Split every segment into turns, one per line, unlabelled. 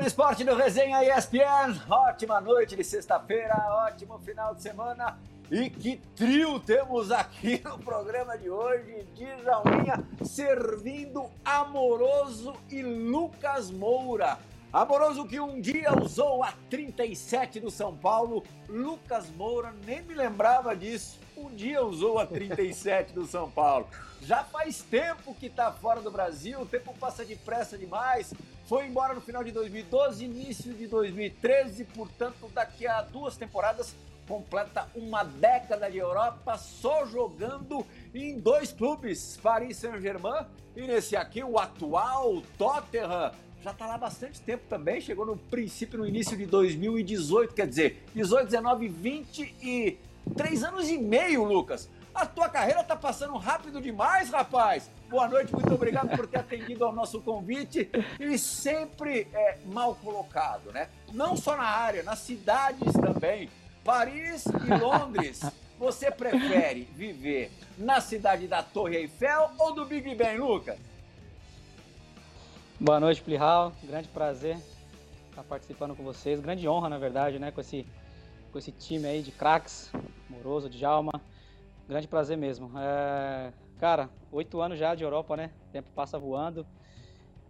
do esporte do Resenha ESPN. Ótima noite de sexta-feira, ótimo final de semana. E que trio temos aqui no programa de hoje. Djalminha servindo Amoroso e Lucas Moura. Amoroso que um dia usou a 37 do São Paulo. Lucas Moura, nem me lembrava disso. Um dia usou a 37 do São Paulo. Já faz tempo que está fora do Brasil, o tempo passa depressa demais. Foi embora no final de 2012, início de 2013, portanto, daqui a duas temporadas completa uma década de Europa só jogando em dois clubes, Paris Saint-Germain e nesse aqui o atual Tottenham. Já está lá bastante tempo também, chegou no princípio, no início de 2018, quer dizer, 18, 19, 20 e três anos e meio, Lucas. A tua carreira está passando rápido demais, rapaz. Boa noite, muito obrigado por ter atendido ao nosso convite e sempre é, mal colocado, né? Não só na área, nas cidades também. Paris e Londres. Você prefere viver na cidade da Torre Eiffel ou do Big Ben, Lucas?
Boa noite, Plihal. Grande prazer estar participando com vocês. Grande honra, na verdade, né? Com esse, com esse time aí de craques, Moroso, de Jalma. Grande prazer mesmo. É, cara, oito anos já de Europa, né? O tempo passa voando.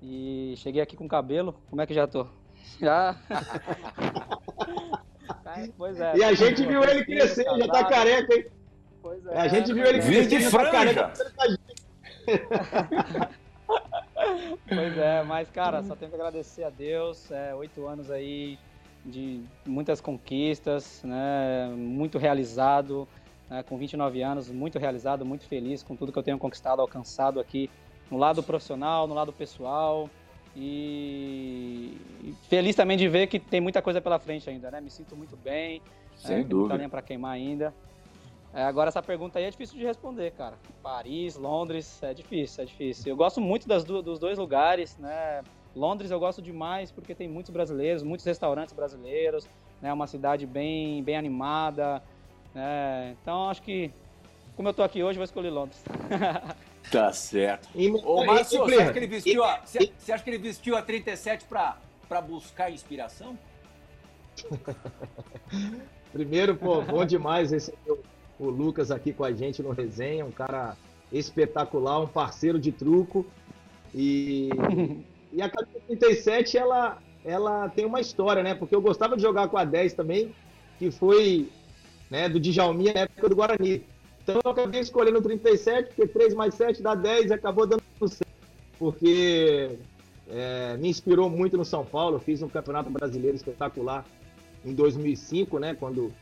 E cheguei aqui com cabelo. Como é que já tô? Já.
Pois é. E a gente viu ele crescer, já tá careca, hein? Pois é. A gente viu ele crescer,
de franja.
pois é, mas cara, só tenho que agradecer a Deus. É, oito anos aí de muitas conquistas, né? Muito realizado. Né, com 29 anos, muito realizado, muito feliz com tudo que eu tenho conquistado, alcançado aqui no lado profissional, no lado pessoal. E feliz também de ver que tem muita coisa pela frente ainda, né? Me sinto muito bem.
Sem é, dúvida.
Tem para queimar ainda. É, agora essa pergunta aí é difícil de responder, cara. Paris, Londres, é difícil, é difícil. Eu gosto muito das do, dos dois lugares, né? Londres eu gosto demais porque tem muitos brasileiros, muitos restaurantes brasileiros, né? Uma cidade bem, bem animada, né? Então acho que como eu tô aqui hoje, vou escolher Londres.
Tá certo. E, Ô, Márcio, você acha que ele vestiu a, você, você acha que ele vestiu a 37 para buscar inspiração?
Primeiro, pô, bom demais esse o Lucas aqui com a gente no resenha, um cara espetacular, um parceiro de truco. E, e a camisa 37, ela, ela tem uma história, né? Porque eu gostava de jogar com a 10 também, que foi né, do Djalminha na época do Guarani. Então eu acabei escolhendo o 37, porque 3 mais 7 dá 10 e acabou dando certo. Porque é, me inspirou muito no São Paulo. Eu fiz um campeonato brasileiro espetacular em 2005, né? Quando,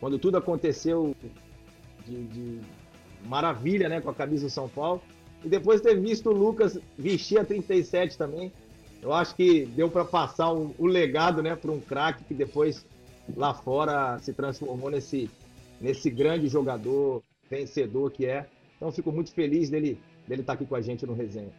quando tudo aconteceu de, de maravilha, né? Com a camisa do São Paulo. E depois ter visto o Lucas vestir a 37 também, eu acho que deu para passar o, o, legado, né? Para um craque que depois lá fora se transformou nesse, nesse grande jogador, vencedor que é. Então fico muito feliz dele dele estar tá aqui com a gente no resenha.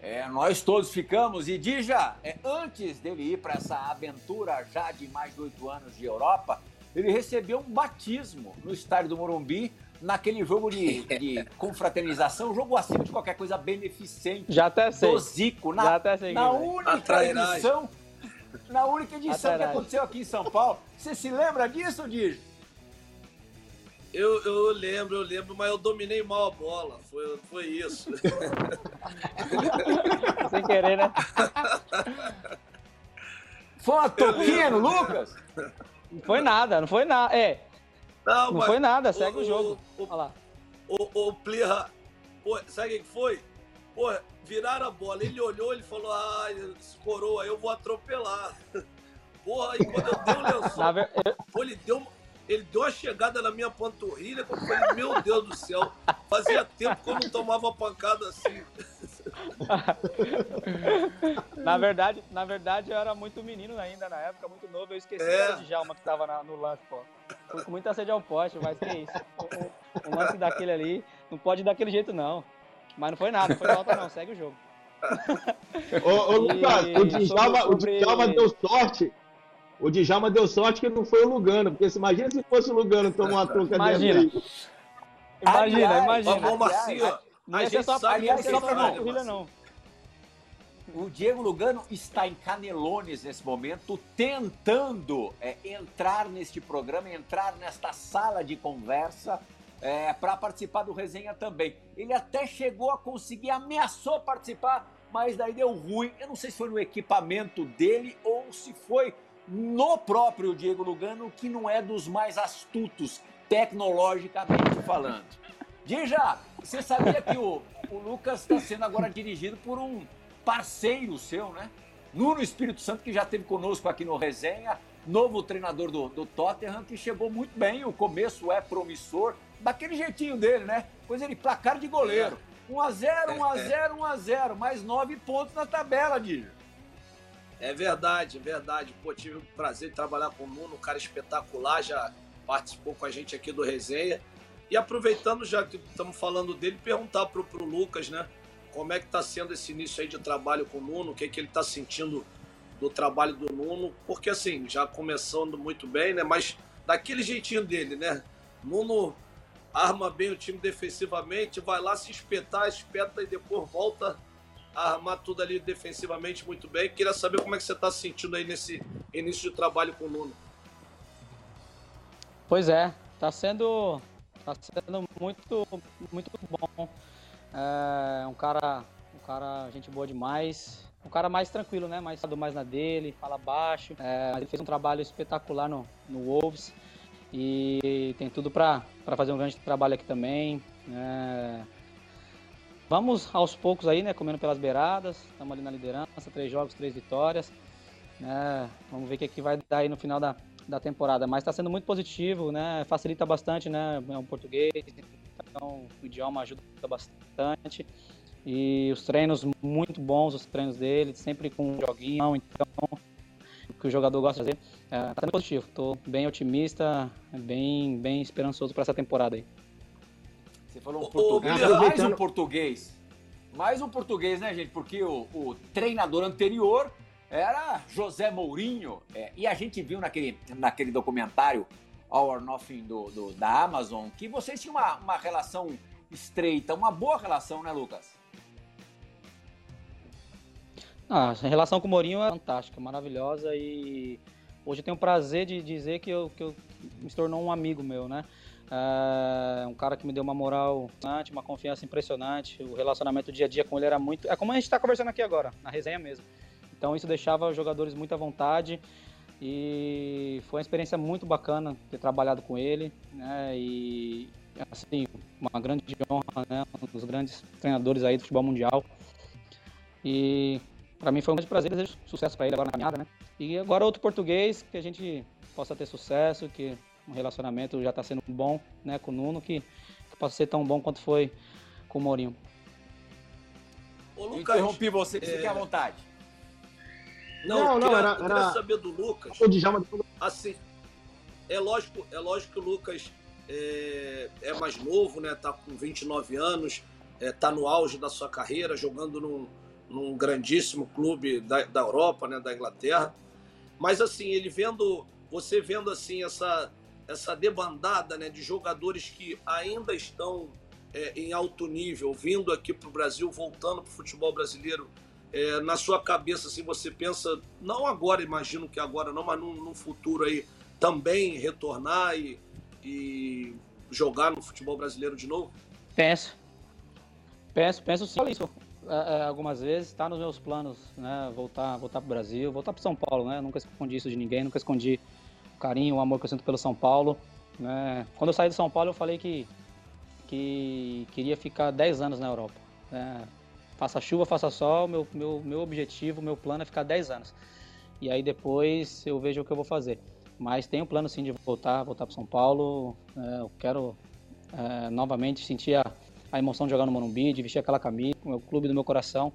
É, nós todos ficamos. E Dija, é, antes dele ir para essa aventura já de mais de oito anos de Europa, ele recebeu um batismo no estádio do Morumbi, naquele jogo de, de confraternização, jogo acima de qualquer coisa beneficente.
Já até sei.
Do Zico, na, Já até sei, na única edição, na única edição que aconteceu aqui em São Paulo. Você se lembra disso, Dija?
Eu, eu lembro, eu lembro, mas eu dominei mal a bola. Foi, foi isso.
Sem querer, né?
Foi uma toquinha no Lucas?
Não foi nada, não foi nada. É. Não, não foi nada, segue o, o jogo.
O, Olha lá. O, o Plirra, sabe o que foi? Pô, viraram a bola. Ele olhou, ele falou: ah, coroa, eu vou atropelar. Porra, e quando eu dei o lençol, ver... pô, ele deu ele deu uma chegada na minha panturrilha que eu falei, meu Deus do céu, fazia tempo que eu não tomava pancada assim.
na verdade, na verdade, eu era muito menino ainda na época, muito novo. Eu esqueci é. de Djalma que tava na, no lance, pô. Fui com muita sede ao poste, mas que isso. O, o, lance daquele ali, não pode ir daquele jeito, não. Mas não foi nada, não foi falta, não. Segue o jogo.
Ô, ô Lucas, o Djalma, sobre... o Djalma deu sorte o Djalma deu sorte que não foi o Lugano, porque se imagina se fosse o Lugano tomar uma truca
imagina.
dessa
Imagina, imagina.
Vamos assim, ó.
Não ia ser só, aliás, só pra não. não.
o Diego Lugano está em Canelones nesse momento, tentando é, entrar neste programa, entrar nesta sala de conversa é, para participar do resenha também. Ele até chegou a conseguir, ameaçou participar, mas daí deu ruim. Eu não sei se foi no equipamento dele ou se foi no próprio Diego Lugano, que não é dos mais astutos, tecnologicamente falando. Dija, você sabia que o, o Lucas está sendo agora dirigido por um parceiro seu, né? Nuno Espírito Santo, que já esteve conosco aqui no Resenha, novo treinador do, do Tottenham, que chegou muito bem, o começo é promissor, daquele jeitinho dele, né? Pois ele, placar de goleiro. 1x0, 1x0, 1x0, mais 9 pontos na tabela, Dija.
É verdade, é verdade. Pô, tive o prazer de trabalhar com o Nuno, um cara espetacular, já participou com a gente aqui do Resenha. E aproveitando, já que estamos falando dele, perguntar pro, pro Lucas, né? Como é que está sendo esse início aí de trabalho com o Nuno? O que, é que ele está sentindo do trabalho do Nuno? Porque assim, já começando muito bem, né? Mas daquele jeitinho dele, né? Nuno arma bem o time defensivamente, vai lá se espetar, espeta e depois volta a armar tudo ali defensivamente muito bem. Queria saber como é que você está se sentindo aí nesse início de trabalho com o Nuno.
Pois é, está sendo, tá sendo muito, muito bom. É um cara, um cara, gente boa demais. Um cara mais tranquilo, né? Mais, mais na dele, fala baixo. É, ele fez um trabalho espetacular no, no Wolves. E tem tudo para fazer um grande trabalho aqui também. É, vamos aos poucos aí, né? Comendo pelas beiradas. Estamos ali na liderança, três jogos, três vitórias. É, vamos ver o que, que vai dar aí no final da, da temporada. Mas está sendo muito positivo, né? Facilita bastante, né? É um português, então o idioma ajuda bastante. E os treinos muito bons, os treinos dele, sempre com joguinho, então que o jogador gosta de fazer. É, tá sendo positivo, estou bem otimista, bem, bem esperançoso para essa temporada aí.
Você falou um português, é, mais um português. Mais um português, né, gente? Porque o, o treinador anterior era José Mourinho. É, e a gente viu naquele, naquele documentário All or Nothing do, do, da Amazon que vocês tinham uma, uma relação estreita, uma boa relação, né, Lucas?
Ah, a relação com o Mourinho é fantástica, maravilhosa e hoje eu tenho o prazer de dizer que eu, que eu me tornou um amigo meu, né? É um cara que me deu uma moral, uma confiança impressionante. O relacionamento dia a dia com ele era muito. É como a gente está conversando aqui agora, na resenha mesmo. Então isso deixava os jogadores muito à vontade e foi uma experiência muito bacana ter trabalhado com ele, né? E assim, uma grande honra, né? Um dos grandes treinadores aí do futebol mundial. E para mim foi um grande prazer, desejo sucesso para ele agora na caminhada, né? E agora outro português que a gente possa ter sucesso, que um relacionamento já está sendo bom, né, com o Nuno, que, que possa ser tão bom quanto foi com o Mourinho.
Ô, Lucas, interrompi você, é... fique à vontade.
Não, não, queria, era, era... queria saber do Lucas. O Djalma... Assim, é lógico, é lógico que o Lucas é, é, mais novo, né? Tá com 29 anos, é, tá no auge da sua carreira, jogando num, num grandíssimo clube da, da Europa, né? Da Inglaterra. Mas assim, ele vendo, você vendo assim essa essa debandada, né? De jogadores que ainda estão é, em alto nível, vindo aqui para o Brasil, voltando para o futebol brasileiro é, na sua cabeça, assim, você pensa, não agora, imagino que agora não, mas num, num futuro aí também retornar e, e, jogar no futebol brasileiro de novo?
Penso. Penso, penso sim. É, é, algumas vezes, está nos meus planos, né? Voltar, voltar para o Brasil, voltar para São Paulo, né? Nunca escondi isso de ninguém, nunca escondi o carinho, o amor que eu sinto pelo São Paulo. Né? Quando eu saí de São Paulo, eu falei que, que queria ficar 10 anos na Europa. Né? faça chuva, faça sol, meu, meu, meu objetivo, meu plano é ficar 10 anos. E aí depois eu vejo o que eu vou fazer. Mas tenho plano sim de voltar, voltar para São Paulo. É, eu quero é, novamente sentir a, a, emoção de jogar no Morumbi, de vestir aquela camisa, o clube do meu coração.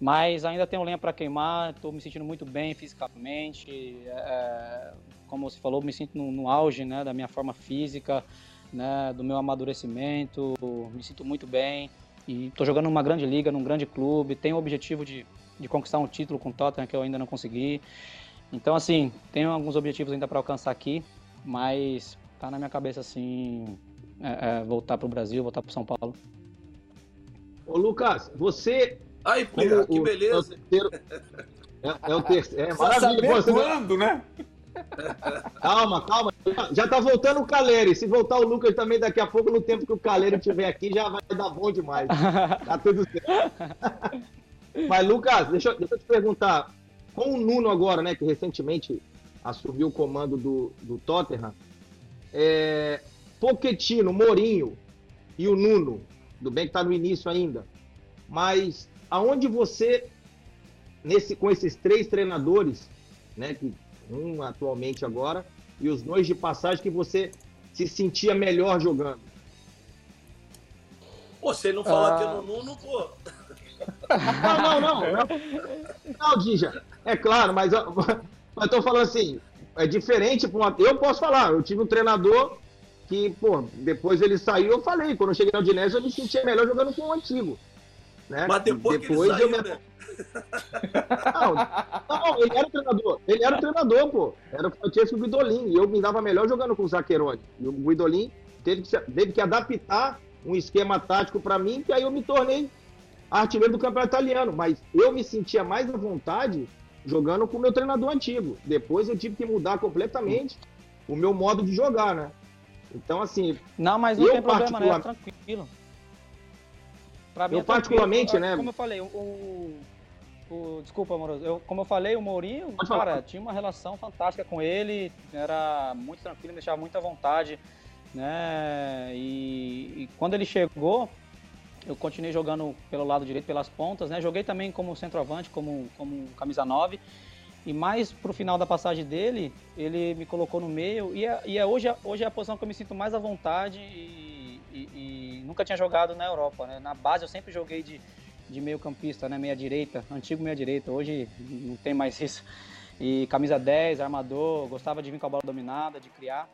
Mas ainda tenho lenha para queimar, estou me sentindo muito bem fisicamente. É, como você falou, me sinto no, no auge né, da minha forma física, né, do meu amadurecimento, me sinto muito bem. E estou jogando numa grande liga, num grande clube, tenho o objetivo de, de conquistar um título com o Tottenham que eu ainda não consegui. Então, assim, tenho alguns objetivos ainda para alcançar aqui, mas tá na minha cabeça, assim, é, é, voltar para o Brasil, voltar para São Paulo.
Ô, Lucas, você
Aí, Plirra, que beleza.
É, é o terceiro. É
maravilha. Pô, quando, né?
Calma, calma. Já tá voltando o Caleri. Se voltar o Lucas também daqui a pouco, no tempo que o Caleri estiver aqui, já vai dar bom demais. Tá tudo certo. Mas, Lucas, deixa, deixa eu te perguntar. Com o Nuno agora, né, que recentemente assumiu o comando do, do Tottenham, é, Pochettino, Mourinho e o Nuno, do bem que tá no início ainda, mas aonde você, nesse, com esses três treinadores, né, que um atualmente agora, e os dois de passagem que você se sentia melhor jogando?
Pô, se não falar ah... que é no Nuno, pô.
Não, não, não. Não, não Dija. É claro, mas, mas tô falando assim, é diferente. Eu posso falar, eu tive um treinador que, pô, depois ele saiu, eu falei, quando eu cheguei na Udinese, eu me sentia melhor jogando com o antigo. Né?
Mas depois, depois saiu, eu... né?
Não, não, ele era o treinador. Ele era o treinador, pô. Era o Francesco Guidolin. E eu me dava melhor jogando com o Zaccheroni. E o Guidolin teve que, teve que adaptar um esquema tático para mim, que aí eu me tornei artilheiro do campeonato italiano. Mas eu me sentia mais à vontade jogando com o meu treinador antigo. Depois eu tive que mudar completamente o meu modo de jogar, né? Então, assim.
Não, mas não eu tem problema, né? Tranquilo.
Pra mim, eu, é particularmente, né?
Como eu falei, o, o, desculpa, amoroso. Eu, como eu falei, o Mourinho, Pode cara, falar. tinha uma relação fantástica com ele, era muito tranquilo, deixava muita vontade, né? E, e, quando ele chegou, eu continuei jogando pelo lado direito, pelas pontas, né? Joguei também como centroavante, como, como camisa 9. E mais pro final da passagem dele, ele me colocou no meio. E, é, e é hoje, hoje é a posição que eu me sinto mais à vontade e, e, e nunca tinha jogado na Europa, né? Na base eu sempre joguei de de meio campista, né? Meia direita, antigo meia direita, hoje não tem mais isso. E camisa 10, armador, gostava de vir com a bola dominada, de criar.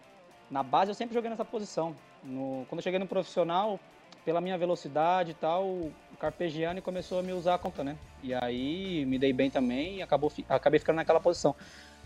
Na base eu sempre joguei nessa posição. No, quando eu cheguei no profissional, pela minha velocidade e tal, o Carpegiani começou a me usar a conta, né? E aí me dei bem também e acabou, acabei ficando naquela posição.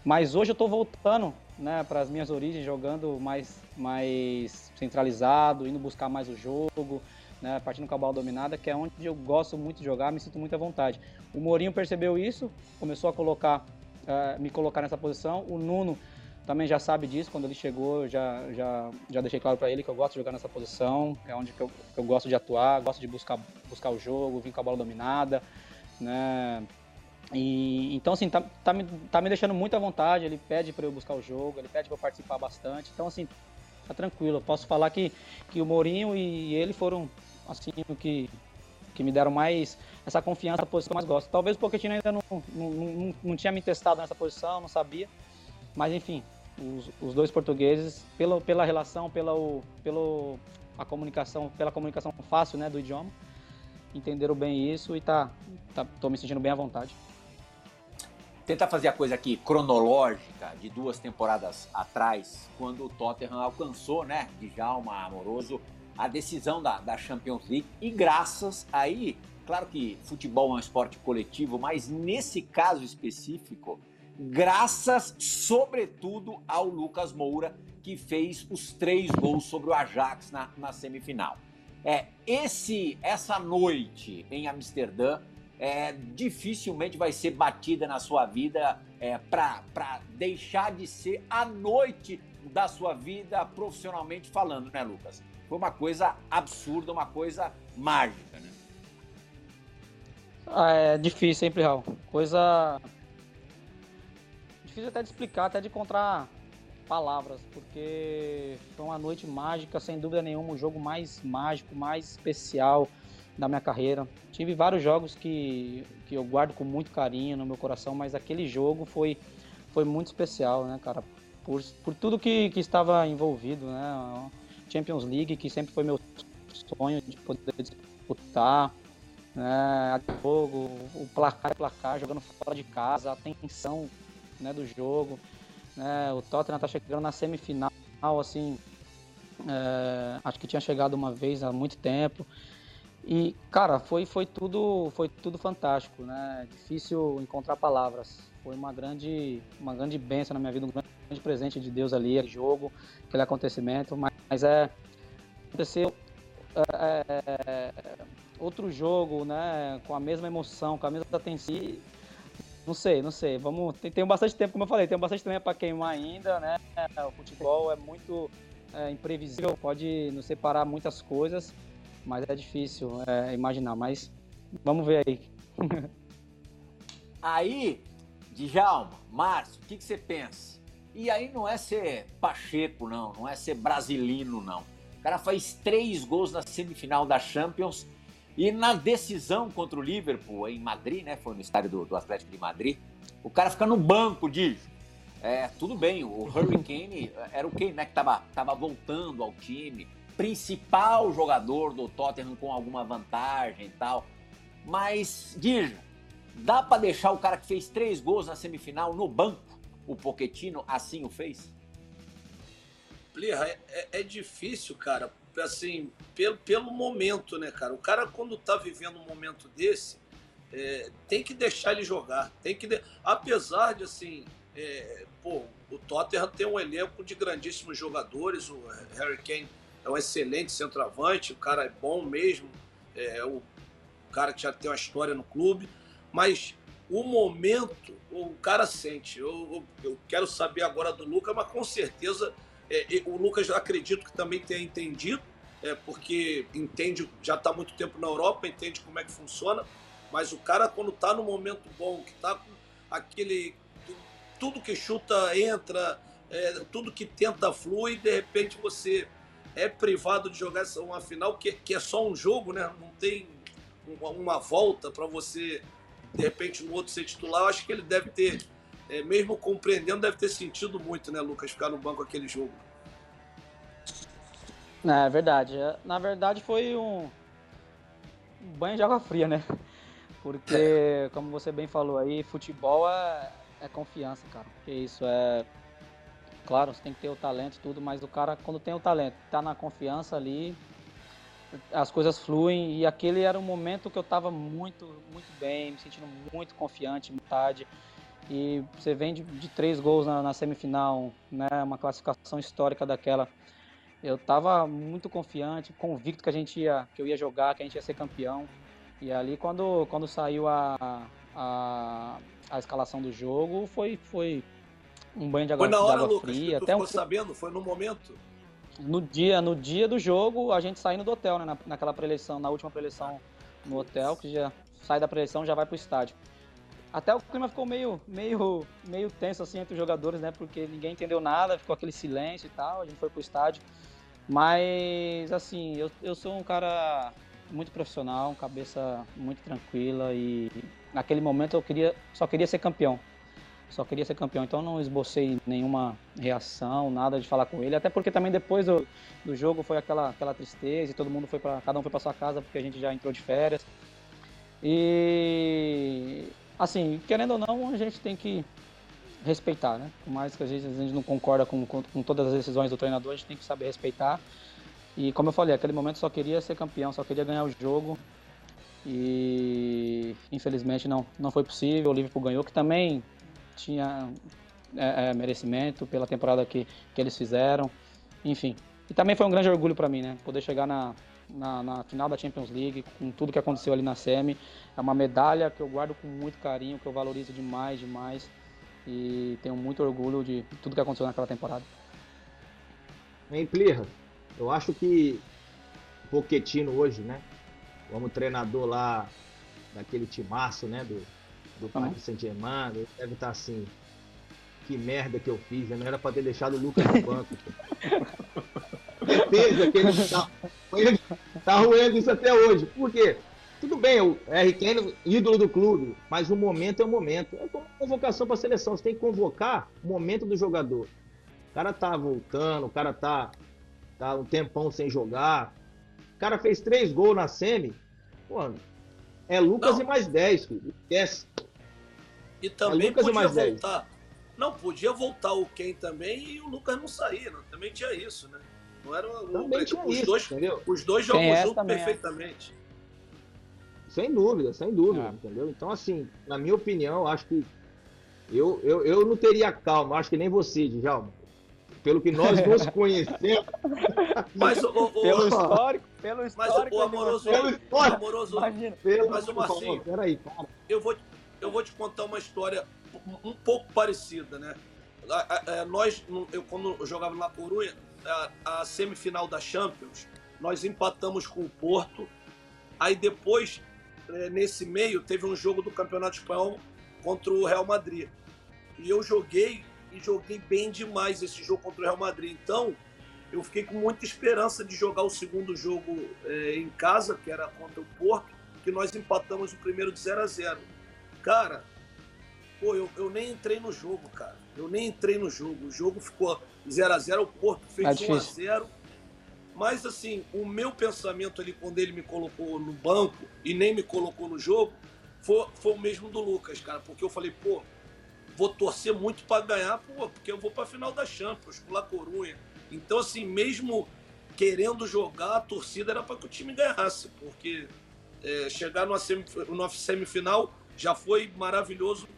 Mas hoje eu estou voltando né, para as minhas origens, jogando mais, mais centralizado, indo buscar mais o jogo, né, partindo com a bola dominada, que é onde eu gosto muito de jogar, me sinto muito à vontade. O Mourinho percebeu isso, começou a colocar, uh, me colocar nessa posição. O Nuno também já sabe disso, quando ele chegou, já, já, já deixei claro para ele que eu gosto de jogar nessa posição, é onde que eu, que eu gosto de atuar, gosto de buscar, buscar o jogo, vir com a bola dominada, né? E, então, assim, tá, tá, me, tá me deixando muito à vontade. Ele pede para eu buscar o jogo, ele pede para eu participar bastante. Então, assim, tá tranquilo. Eu posso falar que, que o Mourinho e ele foram assim, que, que me deram mais essa confiança, a posição que eu mais gosto. Talvez o Pochettino ainda não, não, não, não tinha me testado nessa posição, não sabia. Mas enfim, os, os dois portugueses, pela, pela relação, pela, o, pelo, a comunicação, pela comunicação fácil né, do idioma, entenderam bem isso e tá, tá, tô me sentindo bem à vontade.
Tentar fazer a coisa aqui cronológica de duas temporadas atrás, quando o Tottenham alcançou, né, de Djalma Amoroso, a decisão da, da Champions League e graças aí, claro que futebol é um esporte coletivo, mas nesse caso específico, graças sobretudo ao Lucas Moura, que fez os três gols sobre o Ajax na, na semifinal. É, esse, essa noite em Amsterdã é, dificilmente vai ser batida na sua vida é, para deixar de ser a noite da sua vida profissionalmente falando, né, Lucas? foi uma coisa absurda, uma coisa mágica, né?
Ah, é difícil, sempre, Raul. Coisa. Difícil até de explicar, até de encontrar palavras, porque foi uma noite mágica, sem dúvida nenhuma, o jogo mais mágico, mais especial da minha carreira. Tive vários jogos que, que eu guardo com muito carinho no meu coração, mas aquele jogo foi, foi muito especial, né, cara? Por, por tudo que, que estava envolvido, né? Champions League, que sempre foi meu sonho de poder disputar. Né, jogo, o placar, placar, jogando fora de casa, a tensão né, do jogo. Né, o Tottenham está chegando na semifinal, assim, é, acho que tinha chegado uma vez há muito tempo. E, cara, foi, foi, tudo, foi tudo fantástico, né? Difícil encontrar palavras. Foi uma grande, uma grande bênção na minha vida, um grande presente de Deus ali, aquele jogo, aquele acontecimento. Mas, mas é, aconteceu. É, é, outro jogo, né? Com a mesma emoção, com a mesma atenção. Não sei, não sei. Vamos, tem, tem bastante tempo, como eu falei, tem bastante tempo para queimar ainda, né? O futebol é muito é, imprevisível, pode nos separar muitas coisas, mas é difícil é, imaginar. Mas vamos ver aí.
aí, Djalma, Márcio, o que, que você pensa? E aí não é ser Pacheco, não, não é ser brasilino, não. O cara faz três gols na semifinal da Champions e na decisão contra o Liverpool em Madrid, né? Foi no estádio do, do Atlético de Madrid. O cara fica no banco, diz. É, tudo bem, o Hurricane era o quem, né? Que tava, tava voltando ao time. Principal jogador do Tottenham com alguma vantagem e tal. Mas, diz, dá para deixar o cara que fez três gols na semifinal no banco? O Poquetino assim o fez?
Plirra, é, é, é difícil, cara, assim, pelo, pelo momento, né, cara? O cara, quando tá vivendo um momento desse, é, tem que deixar ele jogar. Tem que. De... Apesar de, assim, é, pô, o Tottenham tem um elenco de grandíssimos jogadores. O Harry Kane é um excelente centroavante, o cara é bom mesmo. É o cara que já tem uma história no clube. Mas o momento, o cara sente. Eu, eu, eu quero saber agora do Lucas, mas com certeza é, o Lucas acredito que também tenha entendido, é, porque entende, já está muito tempo na Europa, entende como é que funciona, mas o cara quando está no momento bom, que está com aquele tudo que chuta entra, é, tudo que tenta flui, de repente você é privado de jogar uma final que, que é só um jogo, né? Não tem uma, uma volta para você de repente no outro ser titular. Eu acho que ele deve ter é, mesmo compreendendo, deve ter sentido muito, né, Lucas, ficar no banco aquele jogo.
É verdade. Na verdade foi um banho de água fria, né? Porque, é. como você bem falou aí, futebol é, é confiança, cara. Porque isso é. Claro, você tem que ter o talento e tudo, mas o cara, quando tem o talento, tá na confiança ali, as coisas fluem. E aquele era um momento que eu tava muito, muito bem, me sentindo muito confiante, vontade. E você vem de, de três gols na, na, semifinal, né? Uma classificação histórica daquela. Eu estava muito confiante, convicto que a gente ia, que eu ia jogar, que a gente ia ser campeão. E ali quando, quando saiu a, a, a escalação do jogo, foi, foi um banho de água,
foi na hora, Lucas,
fria.
Até ficou um... sabendo? Foi no momento?
No dia, no dia do jogo, a gente saindo do hotel, né? Na, naquela preleção, na última preleção no hotel, que já sai da preleção já vai pro estádio. Até o clima ficou meio, meio, meio tenso assim entre os jogadores, né? Porque ninguém entendeu nada, ficou aquele silêncio e tal. A gente foi pro estádio. Mas, assim, eu, eu sou um cara muito profissional, cabeça muito tranquila e naquele momento eu queria, só queria ser campeão. Só queria ser campeão, então não esbocei nenhuma reação, nada de falar com ele, até porque também depois do, do jogo foi aquela, aquela tristeza e todo mundo foi para cada um foi para sua casa porque a gente já entrou de férias. E assim, querendo ou não, a gente tem que respeitar, né? Por mais que às vezes a gente não concorda com, com, com, todas as decisões do treinador, a gente tem que saber respeitar. E como eu falei, aquele momento só queria ser campeão, só queria ganhar o jogo. E infelizmente não, não foi possível. O Liverpool ganhou, que também tinha é, é, merecimento pela temporada que, que eles fizeram. Enfim. E também foi um grande orgulho para mim, né? Poder chegar na, na, na, final da Champions League, com tudo que aconteceu ali na SEMI. É uma medalha que eu guardo com muito carinho, que eu valorizo demais, demais. E tenho muito orgulho de tudo que aconteceu naquela temporada.
Em Plirra, eu acho que o Pochettino hoje, né? Como treinador lá daquele timaço, né? Do, do Paris Saint-Germain, deve estar assim. Que merda que eu fiz, né? Não era para ter deixado o Lucas no banco. Certeza que ele tá, tá ruendo isso até hoje. Por quê? Tudo bem, o R. Kane, ídolo do clube, mas o momento é o momento. É como convocação para a seleção, você tem que convocar o momento do jogador. O cara tá voltando, o cara tá, tá um tempão sem jogar. O cara fez três gols na semi. Pô, é Lucas Não. e mais 10, filho. Esquece.
E também é podia voltar. 10. Não, podia voltar o Ken também e o Lucas não sair. Né? Também tinha isso, né? Não era
Também tinha
os
isso,
dois,
entendeu?
Os dois jogam junto é. perfeitamente.
Sem dúvida, sem dúvida, é. entendeu? Então, assim, na minha opinião, acho que eu, eu, eu não teria calma, acho que nem você, Djalma. pelo que nós nos conhecemos.
Mas, o, o,
Pelo histórico, pelo
mas
histórico.
o, o amoroso,
Pelo histórico.
amoroso
Imagina.
Pelo
Mas o Marcinho-
Peraí, cara.
eu vou, eu vou te contar uma história um, pouco parecida, né? A- nós, eu, quando eu jogava na Corunha, a, a semifinal da Champions, nós empatamos com o Porto. Aí depois, eh, nesse meio, teve um jogo do Campeonato Espanhol contra o Real Madrid. E eu joguei, e joguei bem demais esse jogo contra o Real Madrid. Então, eu fiquei com muita esperança de jogar o segundo jogo eh, em casa, que era contra o Porto, que nós empatamos o primeiro de 0 a 0 Cara, pô, eu, eu nem entrei no jogo, cara. Eu nem entrei no jogo. O jogo ficou 0 a 0 o Porto fez
É
1 a
difícil.
0 Mas, assim, o meu pensamento ali, quando ele me colocou no banco e nem me colocou no jogo, foi, foi o mesmo do Lucas, cara. Porque eu falei, pô, vou torcer muito para ganhar, pô, porque eu vou para a final da Champions, com La Corunha. Então, assim, mesmo querendo jogar, a torcida era para que o time ganhasse, porque é, chegar numa, semif numa semifinal já foi maravilhoso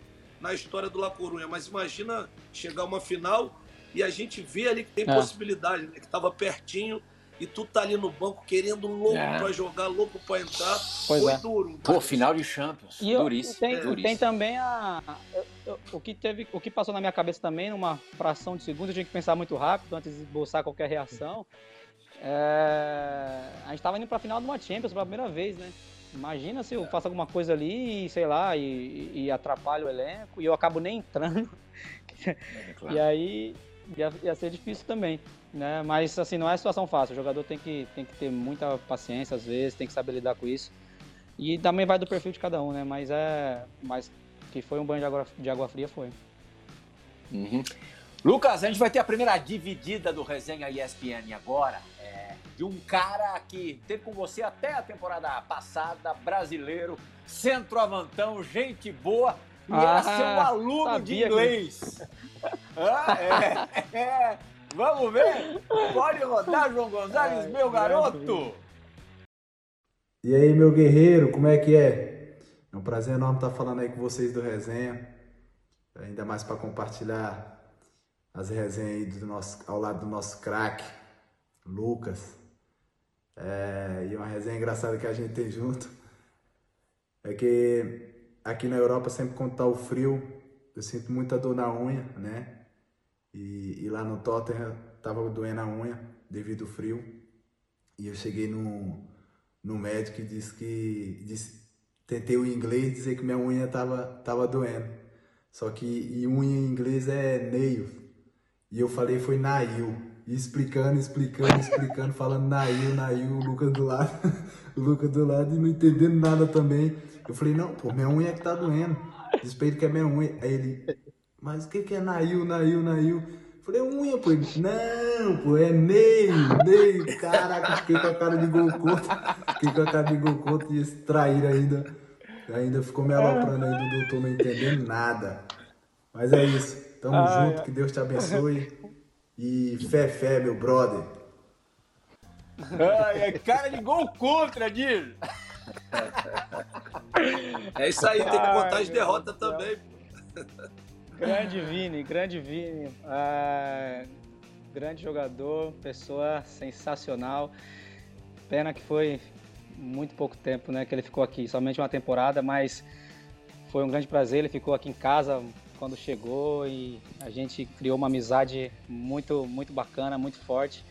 na história do La Corunha, mas imagina chegar uma final e a gente vê ali que tem
É.
possibilidade, né, que estava pertinho e tu tá ali no banco querendo louco
É.
para jogar, louco para entrar,
Pois
foi
é.
duro.
Pô, final de Champions.
E eu-
duríssimo.
tem,
duríssimo.
tem também a, o que teve, o que passou na minha cabeça também, numa fração de segundo, eu tinha que pensar muito rápido antes de esboçar qualquer reação. É, a gente estava indo para a final de uma Champions pela primeira vez, né? Imagina se eu faço alguma coisa ali, e, sei lá, e, e atrapalho o elenco e eu acabo nem entrando.
É, claro.
E aí ia, ia ser difícil também, né? Mas assim, não é situação fácil. O jogador tem que, tem que ter muita paciência às vezes, tem que saber lidar com isso. E também vai do perfil de cada um, né? Mas é. Mas que foi um banho de água, de água fria, foi.
Uhum. Lucas, a gente vai ter a primeira dividida do Resenha ESPN agora. é, de um cara que teve com você até a temporada passada, brasileiro, centroavantão, gente boa, e era
Ah,
seu aluno de inglês. Ah, é, é. Vamos ver? Pode rodar, João Gonzalez,
Ai,
meu garoto.
E aí, meu guerreiro, como é que é? É um prazer enorme estar falando aí com vocês do Resenha. Ainda mais para compartilhar as resenhas aí do nosso, ao lado do nosso craque, Lucas. É, e uma resenha engraçada que a gente tem junto é que aqui na Europa, sempre quando tá o frio, eu sinto muita dor na unha, né? E, e lá no Tottenham tava doendo a unha devido ao frio. E eu cheguei no, no médico e disse que. Disse, tentei o inglês dizer que minha unha tava, tava doendo. Só que e unha em inglês é nail. E eu falei foi nail. E explicando, explicando, explicando, falando nail, nail, o Lucas do lado. o Lucas do lado e não entendendo nada também. Eu falei, não, pô, minha unha é que tá doendo. Ele que é minha unha. Aí ele, mas o que, que é nail, nail, nail? Eu Falei, unha, pô. Ele, não, pô, é nail, nail. Caraca, fiquei com a cara de gol contra. Fiquei com a cara de gol contra e esse traíra ainda. Ainda ficou me aloprando aí do doutor não entendendo nada. Mas é isso. Tamo
Ai,
junto, que Deus te abençoe. E fé, fé, meu brother.
Ai, é cara de gol contra, diz.
É isso aí, tem que contar as derrotas também.
Grande Vini, grande Vini. É, grande jogador, pessoa sensacional. Pena que foi muito pouco tempo né, que ele ficou aqui, somente uma temporada, mas foi um grande prazer. Ele ficou aqui em casa quando chegou e a gente criou uma amizade muito, muito bacana, muito forte.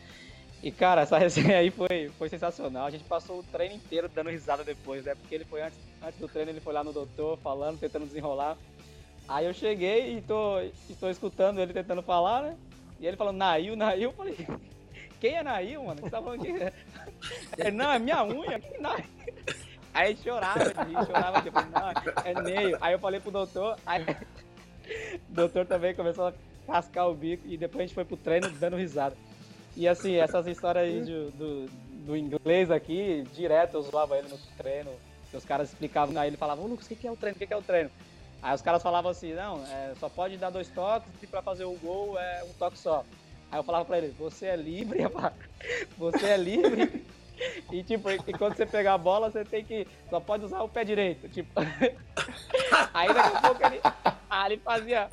E cara, essa resenha aí foi, foi sensacional. A gente passou o treino inteiro dando risada depois, né? Porque ele foi antes, antes do treino, ele foi lá no doutor falando, tentando desenrolar. Aí eu cheguei e tô, e tô escutando ele tentando falar, né? E ele falando, Nail, Nail, eu falei, quem é Nail, mano? Você tá falando que. Ele, não, é minha unha, que Nail. Aí chorava de rir, chorava falei, não, é Neil. Aí eu falei pro doutor, aí o doutor também começou a cascar o bico e depois a gente foi pro treino dando risada. E assim, essas histórias aí de- do, do inglês aqui, direto eu zoava ele no treino. Os caras explicavam, aí ele falava, Lucas, o que é o treino? O que que é o treino? Aí os caras falavam assim, não, é, só pode dar dois toques e pra fazer o gol é um toque só. Aí eu falava pra ele, você é livre, rapaz. você é livre. E tipo, e quando você pegar a bola, você tem que. Só pode usar o pé direito. Tipo. Aí daqui a pouco ele. Aí ele fazia.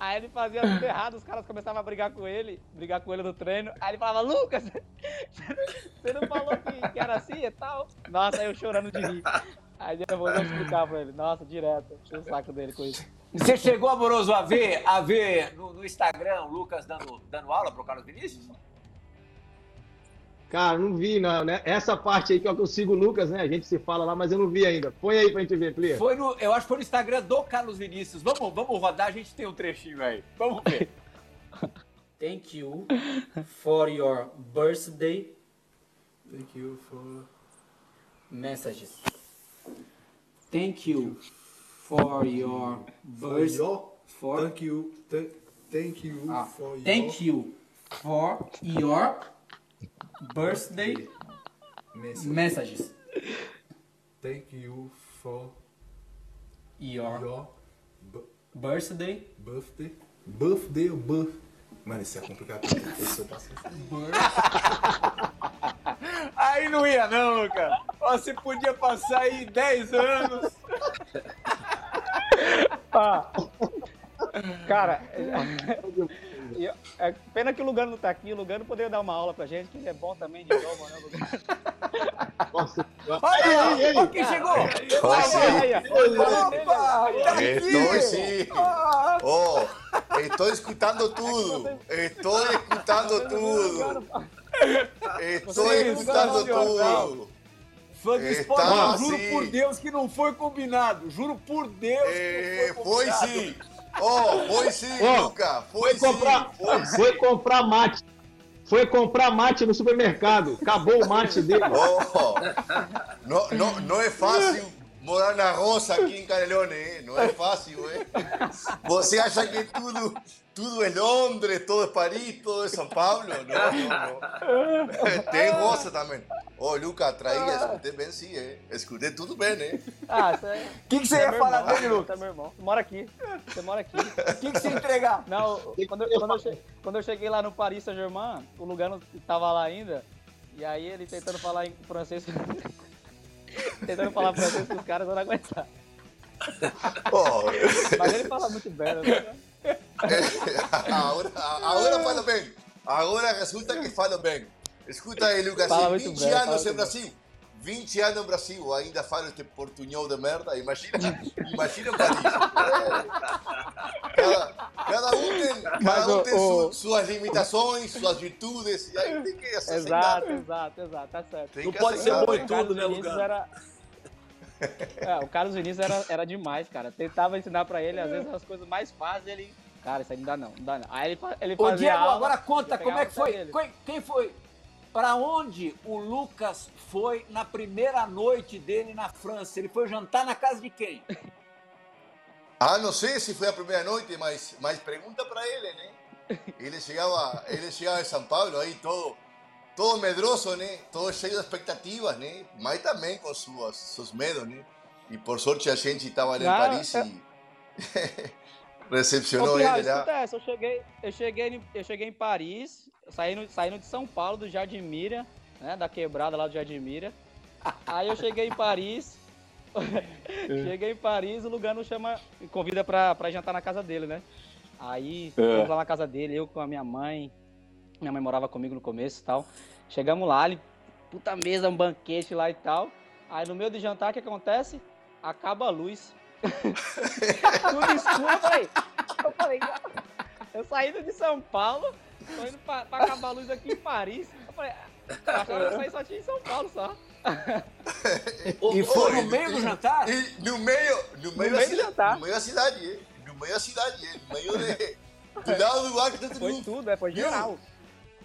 Aí ele fazia tudo errado, os caras começavam a brigar com ele, brigar com ele no treino. Aí ele falava, Lucas, você não falou que, era assim e tal? Nossa, eu chorando de rir. Aí eu explicar pra ele. Nossa, direto. O saco dele com isso.
Você chegou, amoroso, a ver, a ver no, no Instagram o Lucas dando, dando aula pro Carlos Vinícius?
Cara, não vi, não, né? Essa parte aí que eu sigo o Lucas, né? A gente se fala lá, mas eu não vi ainda. Põe aí pra gente ver, Plia.
Foi no, eu acho que foi no Instagram do Carlos Vinícius. Vamos, vamos rodar, a gente tem um trechinho aí. Vamos ver.
Thank you for your birthday
Thank you for.
messages. Thank you for your birth
your.
for
Thank you. Thank, thank you
Ah,
for your.
thank you for your birthday
message.
messages.
Thank you for
Your
your
birthday
birthday. Birthday ou birth? Mano, isso é complicado. Eu passo.
Aí não ia não, Lucas. Você podia passar aí 10 anos.
Ah, cara, e- é pena que o Lugano não tá aqui. O Lugano poderia dar uma aula pra gente, que ele é bom também de idioma, né, Lugano?
Olha aí, olha quem chegou. Opa, tá.
Estoy.
Ah,
Oh, estoy escuchando todo. Estoy escuchando todo. Estoy escuchando todo.
Fã do esporte, juro por Deus que não foi combinado. Juro por Deus que não foi
foi
combinado.
sim. Oh, foi sim,
Oh,
Luca.
foi
Foi sim.
comprar,
Foi sim.
foi comprar mate. Foi comprar mate no supermercado. Acabou o mate dele.
Oh, no, no, no es fácil morar na roça aqui em Canelones, eh. No es fácil, eh. Você acha que tudo, tudo é Londres, todo é Paris, todo é São Paulo? Não, não, não. Tem roça também. Oh, Luca, traía, escutei bem sim, eh. Escutei tudo bem, né?
Ah, isso aí.
O que, que você
é
ia falar
irmão,
dele, Lucas?
Você é meu irmão. Você mora aqui. Você mora aqui.
O que, que você ia entregar?
Não, quando, eu- quando, eu che- quando eu cheguei lá no Paris Saint-Germain, o Lugano tava lá ainda. E aí ele tentando falar em francês. Tentando falar francês com os caras, eu não aguentar.
Oh,
Mas ele fala muito bem, né?
agora, agora falo bem. Agora resulta que falo bem. Escuta
Fala
assim,
muito
20
bem, fala
anos
muito
Brasil. 20 anos no Brasil, ainda falo este portunhol de merda. Imagina, imagina Paris. Cada, cada um tem, cada
Mas
um
o-
tem
o-
su- suas limitações, suas virtudes, e aí tem que aceitar.
Exato, exato, exato, tá certo.
Tem
Não pode ser
aceitar.
bom em
O
tudo, né, Lugano?
era. É, o Carlos Vinícius era, era demais, cara. Tentava ensinar pra ele, às vezes, as coisas mais fáceis, ele. Cara, isso aí não dá não, não dá não. Aí ele, ele
Ô,
fazia
Diego,
aula,
agora conta como é que foi.
o
quem foi? Pra onde o Lucas foi na primeira noite dele na França? Ele foi jantar na casa de quem?
Ah, não sei se foi a primeira noite, mas, mas pergunta para ele, né? Ele chegava, ele chegava em São Paulo aí todo, todo medroso, né? Todo cheio de expectativas, né? Mas também com suas, seus medos, né? E por sorte a gente estava ali em Paris
é.
e recepcionou
Ô,
ele lá.
escuta essa, eu cheguei, eu cheguei, em- eu cheguei em Paris, saindo, saindo de São Paulo, do Jardim Mira, né, da quebrada lá do Jardim Mira. Aí eu cheguei em Paris, cheguei em Paris, o Lugano chama, me convida pra, pra jantar na casa dele, né? Aí fomos lá na casa dele, eu com a minha mãe, minha mãe morava comigo no começo e tal. Chegamos lá, ele, puta mesa, um banquete lá e tal. Aí no meio do jantar, o que acontece? Acaba a luz. Tudo escuro, eu falei, eu falei, eu saindo de São Paulo, tô indo pra, pra acabar a luz aqui em Paris. Eu falei, eu achava que isso aí só tinha em São Paulo só.
E foi
Oi,
no meio do
e-
jantar?
E no meio, no meio, da,
meio do
cidade,
jantar.
no meio da cidade, no meio da cidade, no meio de, do lado do Arco de
Foi
Triunfo.
tudo, é, foi geral.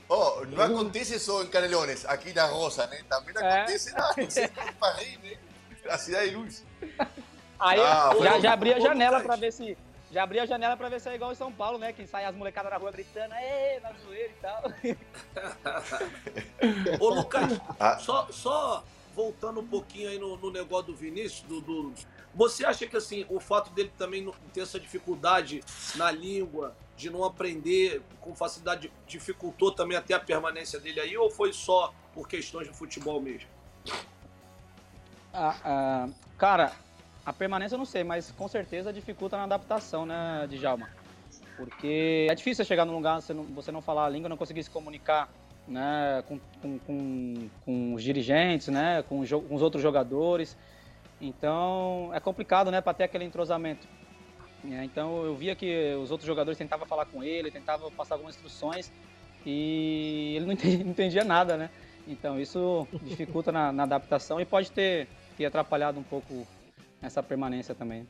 Oh, não acontece só em Canelones, aqui na Roça, né? Também
É.
acontece na, em Paris, né? Na Cidade de Luz.
Aí
Ah,
já, já abri a janela pra ver se. Já abri a janela pra ver se é igual em São Paulo, né? Que sai as molecadas na rua gritando, ê, na zoeira e tal.
Ô, Lucas,
Ah.
só, só voltando um pouquinho aí no, no negócio do Vinícius, do, do- você acha que assim, o fato dele também não ter essa dificuldade na língua, de não aprender com facilidade, dificultou também até a permanência dele aí, ou foi só por questões de futebol mesmo?
Ah, ah, cara, a permanência eu não sei, mas com certeza dificulta na adaptação, né, Djalma? Porque é difícil chegar num lugar, você não, você não falar a língua, não conseguir se comunicar né, com, com, com, com os dirigentes, né, com, os com os outros jogadores. Então é complicado né, para ter aquele entrosamento. É, Então eu via que os outros jogadores tentavam falar com ele, tentavam passar algumas instruções e ele não entendia, não entendia nada, né? Então isso dificulta na, na adaptação e pode ter, ter atrapalhado um pouco essa permanência também.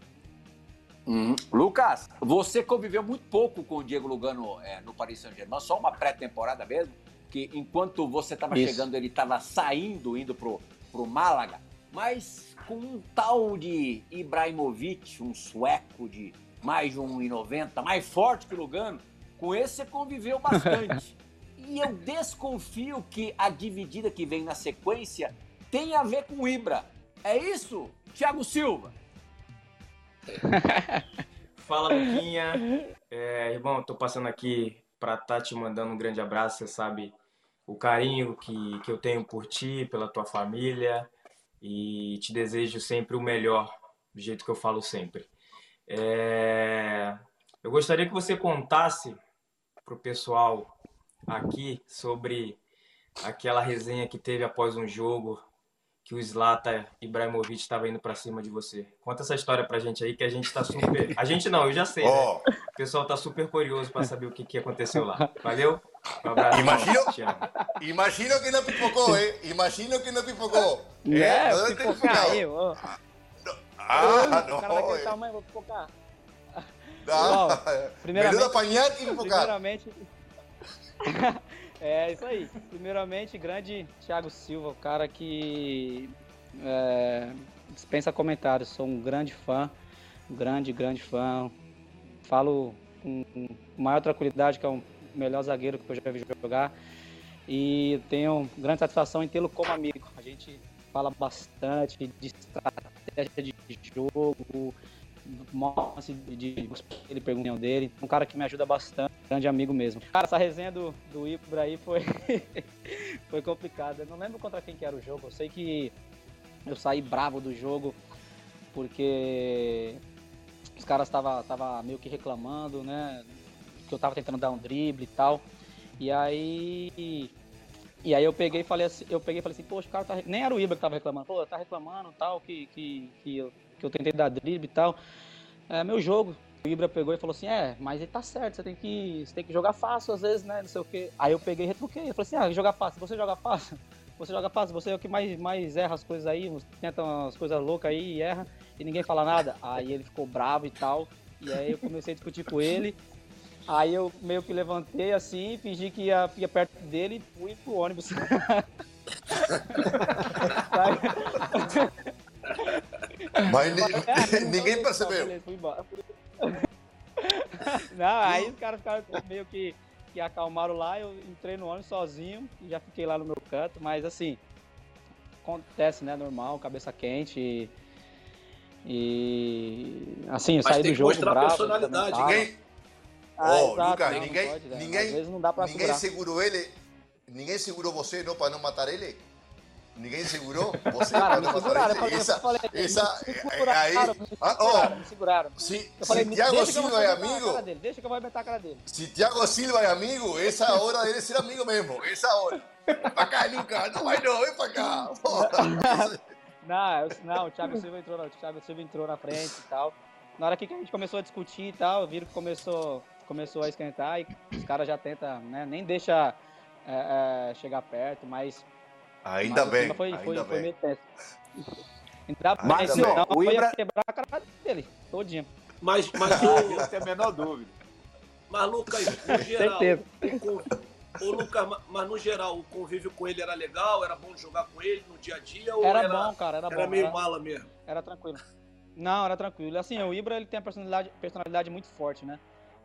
Uhum. Lucas, você conviveu muito pouco com o Diego Lugano é, no Paris Saint-Germain, só uma pré-temporada mesmo, que enquanto você estava chegando, ele estava saindo, indo pro, pro Málaga, mas com um tal de Ibrahimovic, um sueco de mais de 1,90, mais forte que o Lugano, com esse você conviveu bastante. e eu desconfio que a dividida que vem na sequência tem a ver com o Ibra. É isso, Thiago Silva?
Fala, Luquinha. É, irmão, tô passando aqui pra estar te mandando um grande abraço. Você sabe o carinho que, que eu tenho por ti, pela tua família. E te desejo sempre o melhor, do jeito que eu falo sempre. É, eu gostaria que você contasse pro pessoal aqui sobre aquela resenha que teve após um jogo que o Zlatan Ibrahimovic estava indo pra cima de você. Conta essa história pra gente aí que a gente tá super. A gente não, eu já sei. né?
Ó,
O pessoal tá super curioso pra saber o que, que aconteceu lá. Valeu? Um abraço.
Imagino- imagino que no pipocó, ¿eh? Imagino que no pipocó. ¿Eh?
É,
¿No
eu pipocar aí, ó.
Ah,
o cara daquele tamanho, vou pipocar.
Ah,
primeiramente-
Menudo pañal y pipocar.
Primeiramente. é isso aí. Primeiramente, grande Thiago Silva, o cara que é, dispensa comentários. Sou um grande fã, grande, grande fã. Falo com maior tranquilidade que é o melhor zagueiro que eu já vi jogar. E tenho grande satisfação em tê-lo como amigo. A gente fala bastante de estratégia de jogo, mostra de, ele perguntam dele. Um cara que me ajuda bastante, grande amigo mesmo. Cara, essa resenha do, do Ibra aí foi, foi complicada. Eu não lembro contra quem que era o jogo. Eu sei que eu saí bravo do jogo porque os caras estavam tava meio que reclamando, né? Que eu tava tentando dar um drible e tal. E aí. E aí eu peguei e falei assim, eu peguei falei assim, poxa, o cara tá. Nem era o Ibra que tava reclamando, pô, tá reclamando tal, que, que, que, eu, que eu tentei dar drible e tal. É meu jogo. O Ibra pegou e falou assim, é, mas ele tá certo, você tem que. Você tem que jogar fácil às vezes, né? Não sei o quê. Aí eu peguei e retruquei. Eu falei assim, ah, jogar fácil, você joga fácil. Você joga fácil, você é o que mais, mais erra as coisas aí, tenta umas coisas loucas aí e erra, e ninguém fala nada. Aí ele ficou bravo e tal. E aí eu comecei a discutir com ele. Aí eu meio que levantei assim, fingi que ia, ia perto dele e fui pro ônibus.
Mas ni- ninguém
não,
percebeu.
beleza, fui embora. Não, aí os caras ficaram meio que, que acalmaram lá, eu entrei no ônibus sozinho e já fiquei lá no meu canto, mas assim, acontece, né? Normal, cabeça quente e. e, assim, eu
Mas
saí do jogo
mostrar
bravo.
personalidade.
Ninguém,
Ah,
Oh,
exato,
Lucas,
não, não
ninguém-
pode, né?
ninguém-
Às vezes não dá pra
ninguém
segurar.
segurou ele. Ninguém segurou você, não, para não matar ele? Ninguém segurou você
Cara, me seguraram, eu
Essa,
falei,
essa,
me
eh,
seguraram,
aí,
me
ah,
seguraram,
oh,
me seguraram.
se,
Eu falei,
se Thiago Silva é amigo,
dele, deixa que eu vou arrebentar a cara dele.
se Thiago Silva é amigo, essa é hora dele ser amigo mesmo, essa hora. Vem pra cá, Lucas, não vai não, vem pra cá.
Não, eu- não, o Thiago Silva entrou, na- o Thiago Silva entrou na frente e tal. Na hora que a gente começou a discutir e tal, viram que começou, começou a esquentar e os caras já tentam, né? Nem deixa é, é, chegar perto, mas,
Ainda
mas o
bem,
foi,
ainda
foi, foi meio tenso. Ainda bem,
Mas,
senão
o
eu ia
Ibra-
quebrar a cara dele, todinho.
Mas, mas,
Não
o,
tem a menor dúvida.
mas Lucas, no geral, o ô, Lucas, ma- mas no geral, o convívio com ele era legal? Era bom jogar com ele no dia a dia? Ou
Era,
era,
bom, cara, era,
era
bom.
meio
era-
mala mesmo?
Era tranquilo. Não, era tranquilo. Assim, o Ibra ele tem a personalidade, personalidade muito forte, né?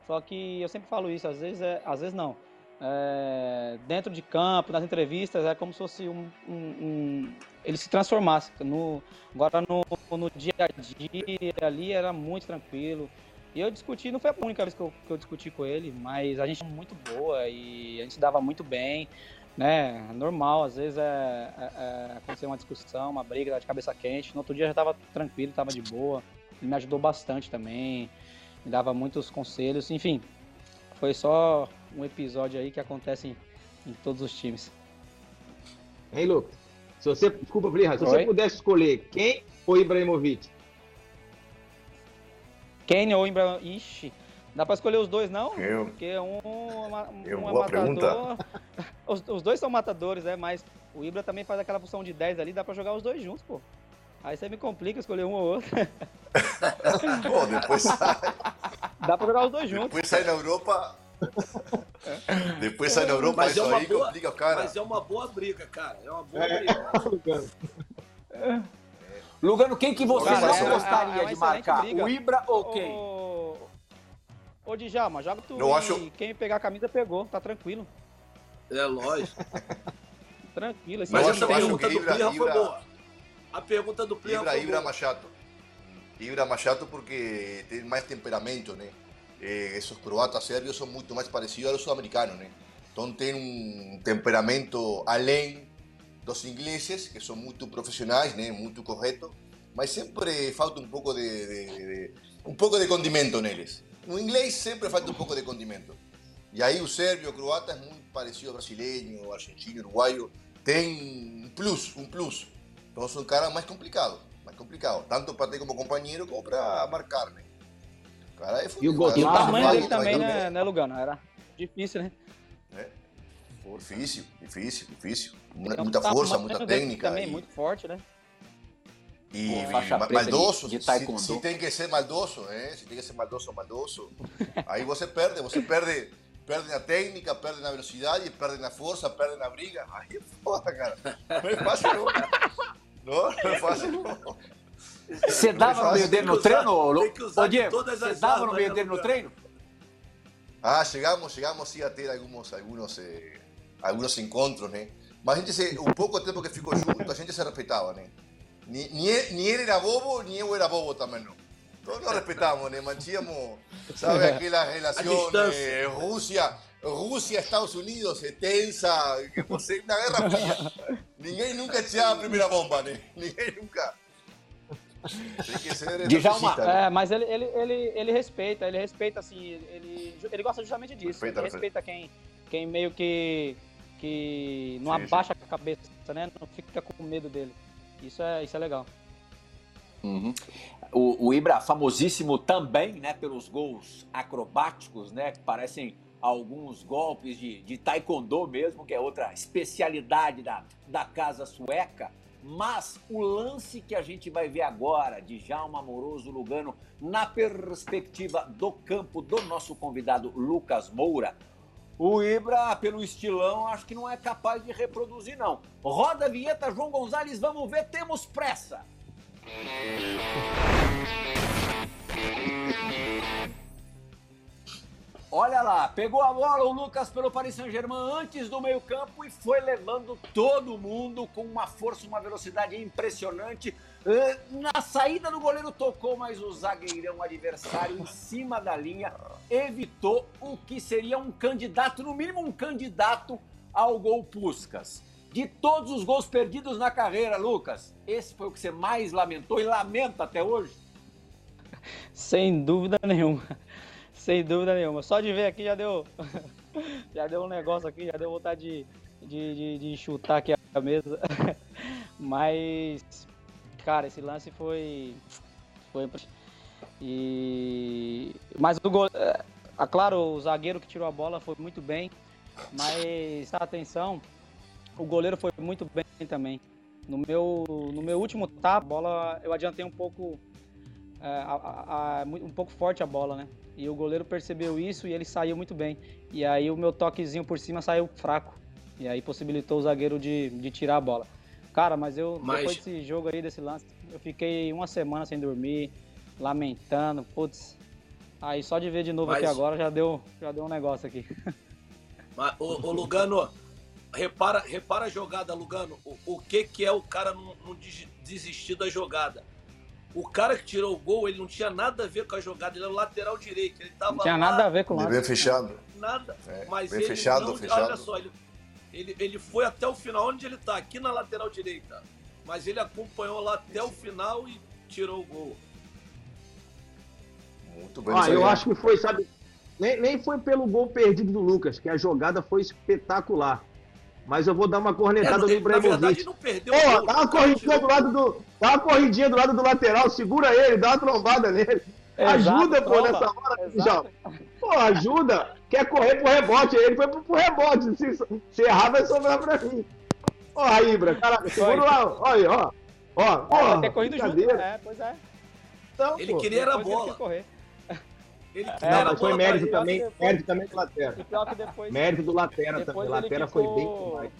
Só que eu sempre falo isso, às vezes é, às vezes não. É, dentro de campo, nas entrevistas, é como se fosse um, um- um- ele se transformasse. No, agora no, no dia a dia ali era muito tranquilo. E eu discuti, não foi a única vez que eu, que eu discuti com ele, mas a gente é muito boa e a gente dava muito bem né, normal, às vezes é, é, é acontecer uma discussão, uma briga de cabeça quente. No outro dia já estava tranquilo, estava de boa. Ele me ajudou bastante também, me dava muitos conselhos, enfim. foi só um episódio aí que acontece em, em todos os times.
Hein, Lucas? Se você, desculpa, Plirra, se
Oi?
você pudesse escolher quem ou Ibrahimovic?
Kane ou Ibrahim... Ixi, dá pra escolher os dois não?
Eu.
Porque um, um
Eu,
é matador. Os, os dois são matadores, né? Mas o Ibra também faz aquela função de 10 ali, dá pra jogar os dois juntos, pô. Aí você me complica escolher um ou outro.
Pô, depois sai,
Dá pra jogar os dois juntos.
depois sai na Europa. Depois sai na Europa,
Mas
isso
é uma
aí
boa-
o cara.
Mas é uma boa briga, cara. É uma boa briga.
Lugano, quem que você
Cara,
não
é-
gostaria
é
de marcar?
briga.
O Ibra ou quem?
Ô, ô Djalma, joga tu
Eu acho-
quem pegar a camisa pegou, tá tranquilo.
É lógico.
Tranquilo.
Mas essa
eu acho
pergunta
que
do
Ibra-
Plirra foi
Ibra-
boa. A pergunta do Plirra
Ibra,
foi
Ibra
boa.
Machato. Ibra Machato porque tem mais temperamento, né? Eh, esos croatas sérvios são muito mais parecidos aos sul-americanos, né? Então tem temperamento além dos ingleses, que são muito profissionais, né? Muito corretos, mas sempre falta um pouco de, de- de- de condimento neles. No inglês sempre falta um pouco de condimento. E aí o sérvio, o croata é muito parecido ao brasileiro, argentino, uruguaio. Tem um plus, um plus. Então são caras mais complicados, mais complicado. Tanto para ter como companheiro como para marcar? Cara é
E o
tamanho dele também, né, né, Lugano? Era difícil, né?
Pô, Difícil, difícil, difícil. Muita,
Tem um
muita força, muita técnica.
Também,
e-
muito forte, né?
E,
Pô, faixa
e ma-
preta de-
maldoso,
de
se, se tem que ser maldoso, eh? se tem que ser maldoso, maldoso, aí você perde, você perde, perde na técnica, perde na velocidade, perde na força, perde na briga, aí é foda, cara, não é fácil não, não, não é fácil não.
Você dava no
fácil,
meio dele
tem que
no
usar-
treino, Lu-
tem que usar
Ô
de
Diego?
todas
Você
as
dava no
armas,
meio
né,
dele no
Lugano?
treino?
Ah, chegamos, chegamos sim a ter alguns, alguns, eh, alguns encontros, né? Mas a gente, se, o pouco tempo que ficou junto, a gente se respeitava, né? Ni, ni, ele, ni ele era bobo, ni eu era bobo também, não. Todos nos respeitamos, né? Mantínhamos, sabe, aquela relação
distância.
eh, Rússia, Rússia, Estados Unidos, eh, tensa, que você, na Guerra Fria. Ninguém nunca tinha a primeira bomba, né? Ninguém nunca. Tem que ser
Djalma,
né?
É, mas ele, ele, ele, ele respeita, ele respeita, assim, ele, ele gosta justamente disso.
Respeita,
ele respeita quem, quem meio que, que não
Sim, sim.
abaixa a cabeça, né? Não fica com medo dele. Isso é, isso é legal.
Uhum. O, o Ibra, famosíssimo também, né, pelos gols acrobáticos, né, que parecem alguns golpes de, de taekwondo mesmo, que é outra especialidade da, da casa sueca. Mas o lance que a gente vai ver agora de Jalma Amoroso Lugano, na perspectiva do campo do nosso convidado Lucas Moura, o Ibra, pelo estilão, acho que não é capaz de reproduzir, não. Roda a vinheta, João Gonzalez, vamos ver, temos pressa. Olha lá, pegou a bola o Lucas pelo Paris Saint-Germain antes do meio-campo e foi levando todo mundo com uma força, uma velocidade impressionante. Eh, Na saída do goleiro tocou, mas o zagueirão adversário em cima da linha evitou o que seria um candidato, no mínimo um candidato ao gol Puscas. De todos os gols perdidos na carreira, Lucas, esse foi o que você mais lamentou e lamenta até hoje?
Sem dúvida nenhuma. Sem dúvida nenhuma. Só de ver aqui já deu. já deu um negócio aqui, já deu vontade de, de, de, de chutar aqui a mesa. Mas, cara, esse lance foi. Foi. E. Mas o gol. ah, claro, o zagueiro que tirou a bola foi muito bem. Mas, atenção, o goleiro foi muito bem também. No meu, no meu último tapa, a bola eu adiantei um pouco é, a- a- um pouco forte a bola, né? E o goleiro percebeu isso e ele saiu muito bem. E aí o meu toquezinho por cima saiu fraco. E aí possibilitou o zagueiro de, de tirar a bola. Cara, mas eu,
Mas-
depois desse jogo aí, desse lance, eu fiquei uma semana sem dormir, lamentando, putz. Aí só de ver de novo
Mas-
aqui agora já deu, já deu um negócio aqui.
Mas, ô, ô, Lugano, repara, repara a jogada, Lugano. O, o que, que é o cara não, não des- desistir da jogada? O cara que tirou o gol, ele não tinha nada a ver com a jogada, ele era o lateral direito. Ele tava
Não tinha
lá,
nada a ver com o
Bem
lance.
fechado.
Nada.
É,
Mas
bem
ele
fechado,
não,
fechado.
olha só, ele, ele, ele foi até o final, onde ele tá, aqui na lateral direita. Mas ele acompanhou lá até o final e tirou o gol.
Muito bem.
Ah, eu acho que foi, sabe? nem, nem foi pelo gol perdido do Lucas, que a jogada foi espetacular. Mas eu vou dar uma cornetada
É,
no
na verdade,
Ibrahimovic.
não perdeu
Pô,
o gol,
dá uma
tirou-
do lado do. Dá uma corridinha do lado do lateral, segura ele, dá uma trombada nele. ajuda,
Exato,
pô,
tromba.
nessa hora. João. Pô, ajuda. Quer correr pro rebote, ele foi pro, pro rebote. Se, se errar, vai sobrar pra mim. Ó, a Ibra, caraca, segura lá. Olha aí, ó. Ó,
É,
ó,
vai ter corrido junto,
brincadeira.
é, pois é.
Então,
Ele
pô.
queria era a
ele
bola. Ele
É,
queria era
mas foi mérito
pra
também,
depois-
mérito também do Latera.
Depois.
Mérito do Latera
Depois
também. O
ele
Latera
ficou-
foi bem demais.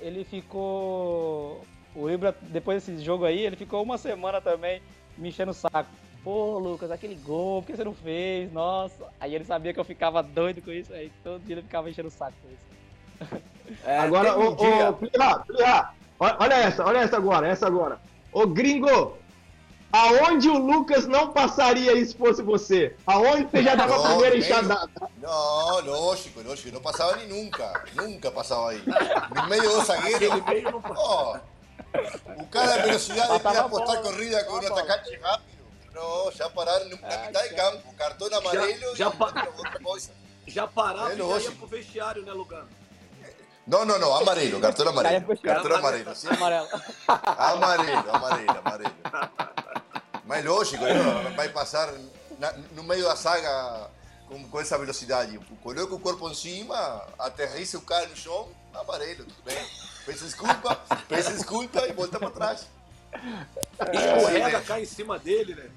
Ele ficou. O Ibra, depois desse jogo aí, ele ficou uma semana também me enchendo o saco. Pô, Lucas, aquele gol, por que você não fez? Nossa. Aí ele sabia que eu ficava doido com isso, aí todo dia ele ficava enchendo o saco com isso.
É,
Agora, ô, ô, ó- olha essa, olha essa agora, essa agora. Ô, gringo, aonde o Lucas não passaria isso se fosse você? Aonde você já dava a
No,
primeira enxadada?
No, lógico, lógico. No pasaba ni nunca. Nunca dos zagueros.
Aquele meio não
Oh, buscar la velocidad de
Pasaba
apostar
bola,
corrida con un atacante rápido. No, ya pararon en la mitad del campo. Cartón amarelo
ya
y
pa-
otra, otra cosa.
já parava
É
e já ia pro vestiário, né, Lugano?
No, no, no, amarelo, cartón
Ya
amarelo. Cartón amarelo, sí.
Amarelo.
Amarelo, amarelo, amarelo. Mas lógico, ¿no? vai passar na, no meio da saga com, com essa velocidade. Coloca o corpo em cima, aterriza o cara no chão, amarelo, tudo bem. Peça desculpa, peça desculpa e volta para trás.
Escorrega, cai em cima dele, né?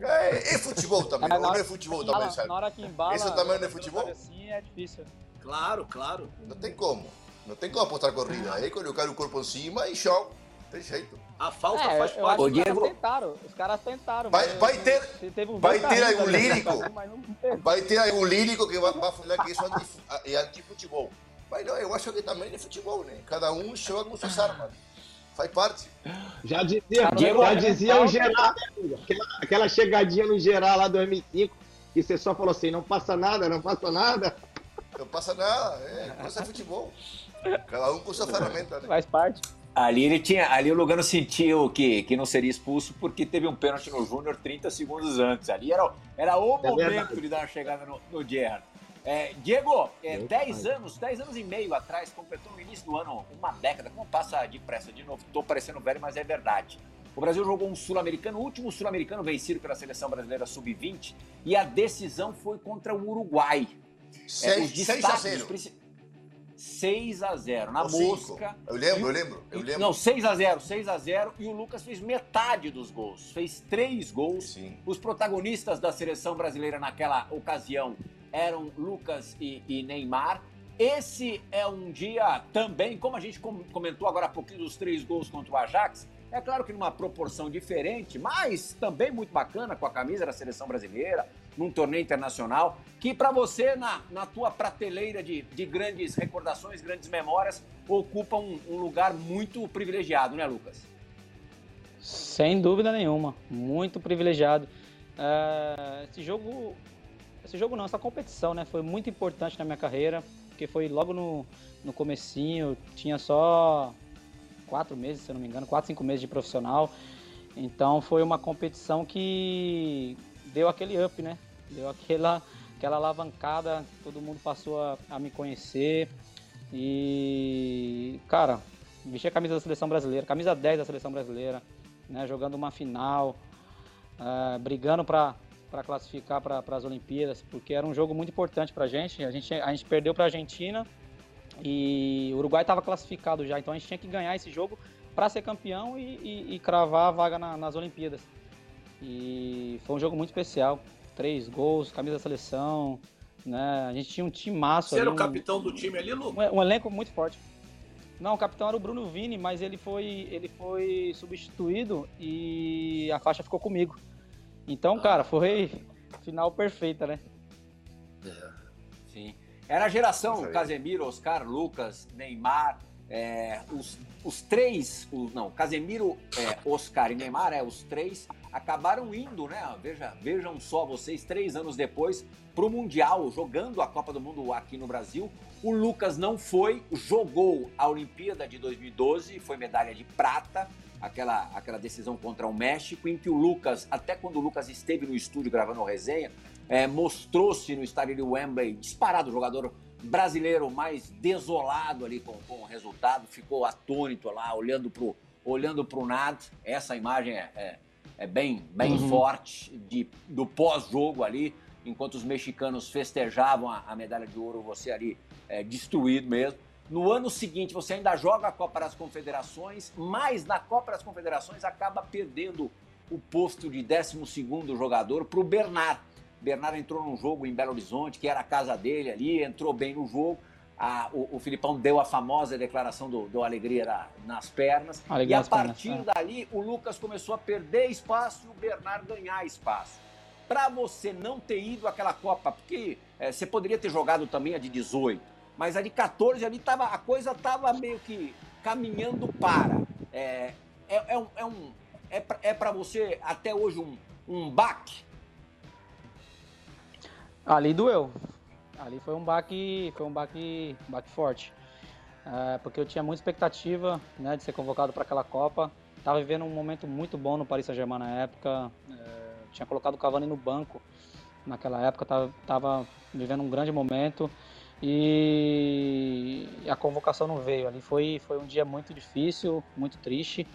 É, é futebol também,
Ah,
não é futebol também, sabe?
na hora que embala.
Isso também não é futebol?
Assim é difícil.
Claro, claro.
Não tem como. Não tem como apostar corrida. É colocar o corpo em cima e chão. Tem jeito.
A falta
É,
faz
eu
parte.
os
Diego-
caras tentaram. Os caras tentaram.
Vai-
mas-
vai ter-
teve um
vai ter
carrinhos
algum
ali,
lírico? Vai ter algum lírico que vai, vai falar que isso é é anti-futebol. Mas não, eu acho que também é futebol, né? Cada um joga com suas armas. Faz parte.
Já dizia,
Diego-
já dizia o Geral, né, amigo? aquela, aquela chegadinha no Geral lá 2005, que você só falou assim, não passa nada, não passa nada.
Não passa nada. É, isso é futebol. Cada um com sua ferramenta, né?
Faz parte.
Ali ele tinha, ali o Lugano sentiu que, que não seria expulso porque teve um pênalti no Júnior 30 segundos antes. Ali era, era o
É
momento
verdade.
de dar uma chegada no, no Gerrard. É, Diego, é,
Meu
10
pai.
anos, 10 anos e meio atrás, completou no início do ano uma década. Como passa depressa de novo? Tô parecendo velho, mas é verdade. O Brasil jogou um sul-americano, o último sul-americano vencido pela seleção brasileira sub-20, e a decisão foi contra o Uruguai. É, os
6 a
destaques,
0.
6 a 0 na
Ou cinco.
mosca.
Eu lembro, eu lembro, eu lembro.
Não, 6 a 0 6 a 0 e o Lucas fez metade dos gols. Fez três gols.
Sim.
Os protagonistas da seleção brasileira naquela ocasião eram Lucas e, e Neymar. Esse é um dia também, como a gente com- comentou agora há pouquinho dos três gols contra o Ajax, é claro que numa proporção diferente, mas também muito bacana com a camisa da seleção brasileira, num torneio internacional, que para você, na, na tua prateleira de, de grandes recordações, grandes memórias, ocupa um, um lugar muito privilegiado, né, Lucas?
Sem dúvida nenhuma. Muito privilegiado. É, esse jogo. Esse jogo não, essa competição, né? Foi muito importante na minha carreira, porque foi logo no, no comecinho, tinha só quatro meses, se eu não me engano, quatro, cinco meses de profissional. Então foi uma competição que deu aquele up, né? Deu aquela, aquela alavancada, todo mundo passou a, a me conhecer. E, cara, vestir a camisa da seleção brasileira, camisa 10 da seleção brasileira, né? Jogando uma final, ah, brigando para para classificar para as Olimpíadas, porque era um jogo muito importante para a gente. A gente a gente perdeu para a Argentina e o Uruguai estava classificado já, então a gente tinha que ganhar esse jogo para ser campeão e, e- e cravar a vaga na- nas Olimpíadas. E foi um jogo muito especial, três gols, camisa da seleção, né? A gente tinha um timaço
Você era
ali,
o
um-
capitão do time ali, Lu?
um, um elenco muito forte. Não, o capitão era o Bruno Vini, mas ele foi, ele foi substituído e a faixa ficou comigo. Então, cara, foi final perfeita, né?
Sim. Era a geração. Casemiro, Oscar, Lucas, Neymar, é, os, os três, não, Casemiro, é, Oscar e Neymar, é, os três acabaram indo, né? Veja, vejam só vocês, três anos depois, para o Mundial, jogando a Copa do Mundo aqui no Brasil. O Lucas não foi, jogou a Olimpíada de 2012, foi medalha de prata, aquela, aquela decisão contra o México, em que o Lucas, até quando o Lucas esteve no estúdio gravando a resenha, é, mostrou-se no estádio de Wembley, disparado o jogador brasileiro mais desolado ali com, com o resultado, ficou atônito lá, olhando pro, olhando pro nada. Essa imagem é, é, é bem, bem
Uhum.
forte de, do pós-jogo ali, enquanto os mexicanos festejavam a, a medalha de ouro, você ali é, destruído mesmo. No ano seguinte, você ainda joga a Copa das Confederações, mas na Copa das Confederações acaba perdendo o posto de 12º jogador para o Bernard. Bernard entrou num jogo em Belo Horizonte, que era a casa dele ali, entrou bem no jogo. A- o, o Filipão deu a famosa declaração do, do Alegria na- nas pernas.
Alegria
e a
nas pernas,
partir
é.
dali, o Lucas começou a perder espaço e o Bernard ganhar espaço. Para você não ter ido àquela Copa, porque é, você poderia ter jogado também a de 18, mas a de 14 ali tava, a coisa estava meio que caminhando para. É, é, é um, é, um, é, pra, é você até hoje um, um baque?
Ali doeu. Ali foi um baque, foi um baque, baque forte. É, porque eu tinha muita expectativa né, de ser convocado para aquela Copa. Tava vivendo um momento muito bom no Paris Saint-Germain na época. É, tinha colocado o Cavani no banco naquela época. Tava, tava vivendo um grande momento e a convocação não veio. Ali foi, foi um dia muito difícil, muito triste.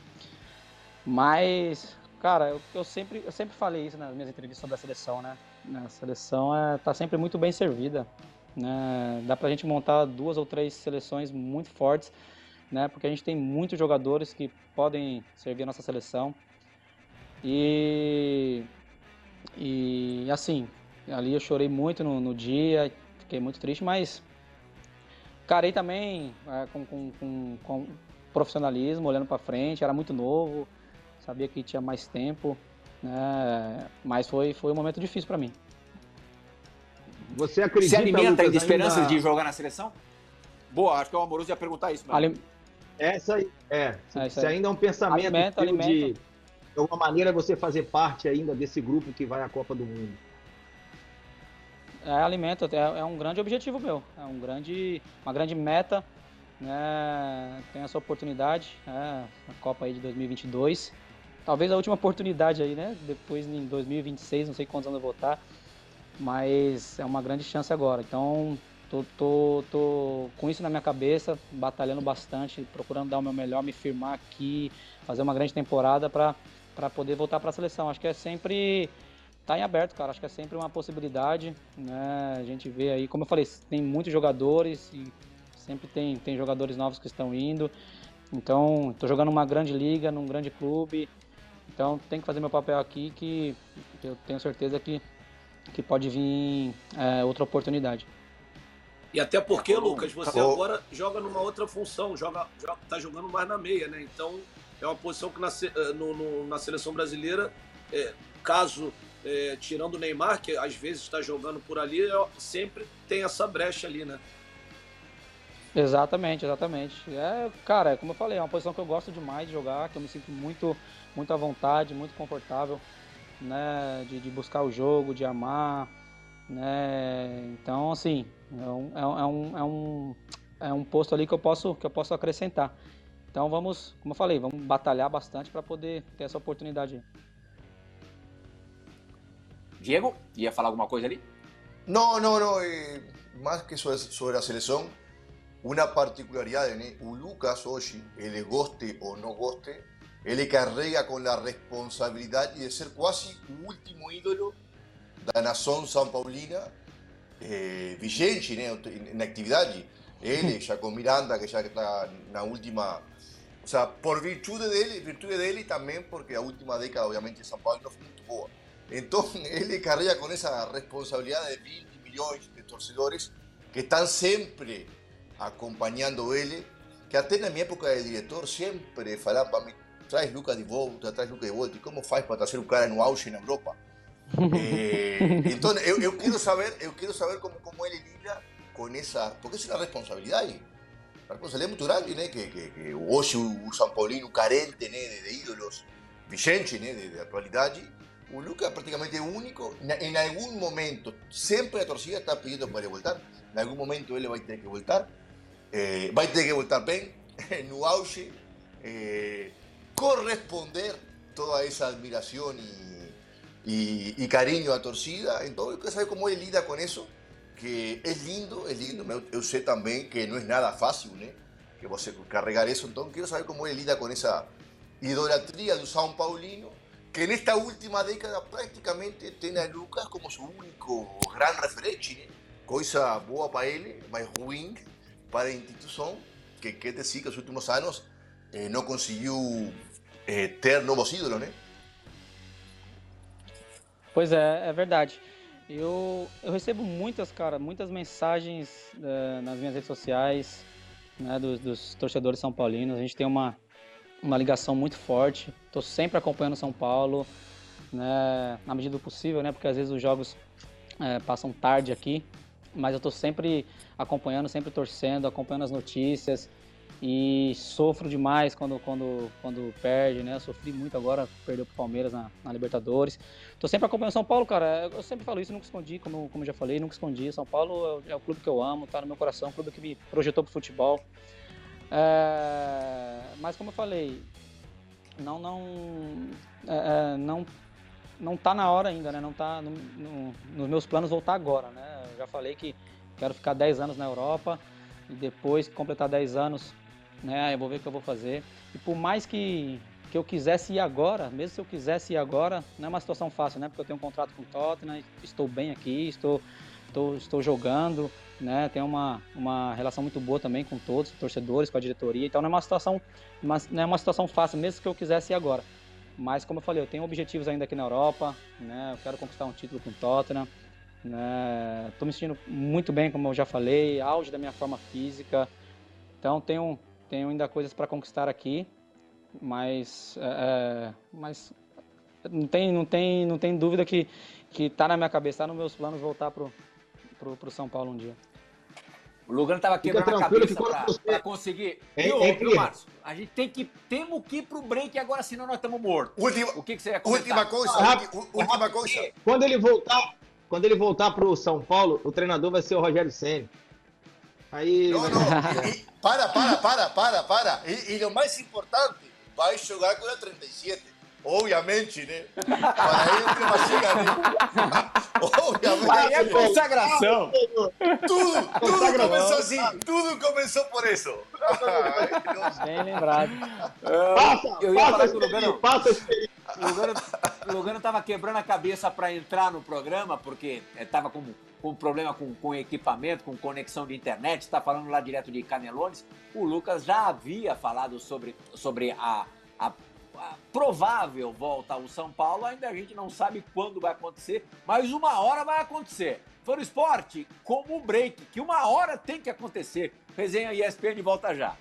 Mas, cara, eu, eu sempre, eu sempre falei isso nas minhas entrevistas sobre a seleção, né? A seleção é, tá sempre muito bem servida. Né? Dá pra gente montar duas ou três seleções muito fortes, né? Porque a gente tem muitos jogadores que podem servir a nossa seleção. E, e assim, ali eu chorei muito no, no dia, fiquei muito triste, mas carei também é, com, com, com, com profissionalismo, olhando para frente, era muito novo, sabia que tinha mais tempo, né? Mas foi, foi um momento difícil para mim.
Você acredita,
Se alimenta
Lucas,
ainda de esperanças
ainda-
de jogar na seleção? Boa, acho que o Amoroso ia perguntar isso. Mas...
Ali-
Essa aí, é. Se,
É isso
se
aí.
ainda é um pensamento
Alimenta, alimenta.
de alguma maneira, você fazer parte ainda desse grupo que vai à Copa do Mundo.
É alimento, é, é um grande objetivo meu, é um grande, uma grande meta, né? Tem essa oportunidade, né? A Copa aí de 2022, talvez a última oportunidade aí, né? Depois em 2026, não sei quantos anos eu vou estar, mas é uma grande chance agora. Então, tô, tô, tô com isso na minha cabeça, batalhando bastante, procurando dar o meu melhor, me firmar aqui, fazer uma grande temporada para poder voltar para a seleção. Acho que é sempre tá em aberto, cara. Acho que é sempre uma possibilidade, né? A gente vê aí, como eu falei, tem muitos jogadores e sempre tem, tem jogadores novos que estão indo. Então, tô jogando uma grande liga, num grande clube. Então, tem que fazer meu papel aqui que, eu tenho certeza que, que pode vir é, outra oportunidade.
E até porque,
Tá.
Lucas, você
Tá
agora joga numa outra função, joga, joga, tá jogando mais na meia, né? Então é uma posição que na, se- eh, no- no- na seleção brasileira, eh, caso eh, tirando o Neymar, que às vezes está jogando por ali, é- sempre tem essa brecha ali, né?
Exatamente, exatamente. É, cara, é como eu falei, é uma posição que eu gosto demais de jogar, que eu me sinto muito, muito à vontade, muito confortável, né, de, de buscar o jogo, de amar, né, então, assim, é um, é um, é um, é um, é um posto ali que eu posso, que eu posso acrescentar. Então vamos, como eu falei, vamos batalhar bastante para poder ter essa oportunidade.
Diego, ia falar alguma coisa ali?
No, no, no. eh, más que sobre, sobre la selección, una particularidad en eh, o Lucas hoy, ele goste o no goste, ele carrega con la responsabilidad de ser casi o último ídolo da nação São Paulina eh, vigente né, en actividad. Ele, já com Miranda, que já está na última. O sea, por virtude dele, virtude dele também, porque a última década, obviamente, São Paulo não foi muito boa. Entonces, él carrega con esa responsabilidad de mil y millones de torcedores que están siempre acompañando a él. Que até na minha época de diretor sempre falaban para mí, traes Lucas de volta, traes Lucas de volta, e como faz para trazer um cara no auge na Europa? Eh, então, eu, eu quero saber, eu quero saber como, como ele lida com essa, porque é uma responsabilidade. Uma responsabilidade muito grande, né? Que, que, que hoje o São Paulino carente né, de, de ídolos vigentes, né, de, de atualidade, o Lucas prácticamente único. En algún momento, siempre la torcida está pidiendo para voltar. En algún momento él va a tener que voltar. Eh, va a tener que voltar bien, no auge. eh, corresponder toda esa admiración y, e, e carinho à torcida. Então eu quero saber como ele lida com isso, que é lindo, é lindo. Eu, eu sei também que não é nada fácil, né? Que você carregar isso. Então quero saber como ele lida com essa idolatria do São Paulino, que nesta última década praticamente tem a Lucas como seu único grande referente, né? Coisa boa para ele, mas ruim para a instituição, que quer dizer que nos últimos anos eh, não conseguiu eh, ter novos ídolos, né?
Pois é, é verdade. Eu, eu recebo muitas, cara, muitas mensagens eh, nas minhas redes sociais, né, dos, dos torcedores são paulinos. A gente tem uma, uma ligação muito forte. Estou sempre acompanhando São Paulo, né, na medida do possível, né, porque às vezes os jogos eh, passam tarde aqui, mas eu estou sempre acompanhando, sempre torcendo, acompanhando as notícias e sofro demais quando, quando, quando perde, né? Eu sofri muito agora, perdeu pro Palmeiras na, na Libertadores. Tô sempre acompanhando São Paulo, cara. Eu sempre falo isso, nunca escondi, como, como já falei, nunca escondi. São Paulo é o, é o clube que eu amo, tá no meu coração, o clube que me projetou pro futebol. É, mas como eu falei, não, não, é, é, não, não tá na hora ainda, né? Não tá no, no, nos meus planos voltar agora, né? Eu já falei que quero ficar 10 anos na Europa e depois completar 10 anos né? Eu vou ver o que eu vou fazer. E por mais que, que eu quisesse ir agora, mesmo se eu quisesse ir agora, não é uma situação fácil, né? Porque eu tenho um contrato com o Tottenham, estou bem aqui, estou, estou, estou jogando, né? Tenho uma, uma relação muito boa também com todos, os torcedores, com a diretoria. Então não é uma situação, mas não é uma situação fácil, mesmo que eu quisesse ir agora. Mas como eu falei, eu tenho objetivos ainda aqui na Europa, né? Eu quero conquistar um título com o Tottenham. Né? Tô me sentindo muito bem, como eu já falei, auge da minha forma física. Então tenho tenho ainda coisas para conquistar aqui, mas, é, é, mas não tem, não tem, não tem dúvida que que tá na minha cabeça, está nos meus planos voltar pro, pro, pro São Paulo um dia.
O Lugano tava quebrando a cabeça para você... conseguir. É, viu, é, Márcio? A gente tem que, temos que ir pro break agora, senão nós estamos mortos.
Última,
o que, que você ia
Última coisa, ah, última coisa.
Quando ele voltar, quando ele voltar pro São Paulo, o treinador vai ser o Rogério Senna. Aí.
Não, não. E, para, para, para, para, para. E, e o mais importante, vai jogar com a 37. Obviamente, né? Para ele tem uma chega, né?
Obviamente. Aí é consagração.
Tudo, tudo começou assim. Tudo começou por isso.
Bem lembrado.
Passa, eu ia passa falar que o Lugano, passa o Lugano, tava quebrando a cabeça para entrar no programa, porque estava com com problema com, com equipamento, com conexão de internet, está falando lá direto de Canelones. O Lucas já havia falado sobre, sobre a, a, a, provável volta ao São Paulo, ainda a gente não sabe quando vai acontecer, mas uma hora vai acontecer. Foi no esporte, como o break, que uma hora tem que acontecer. Resenha ESPN volta já.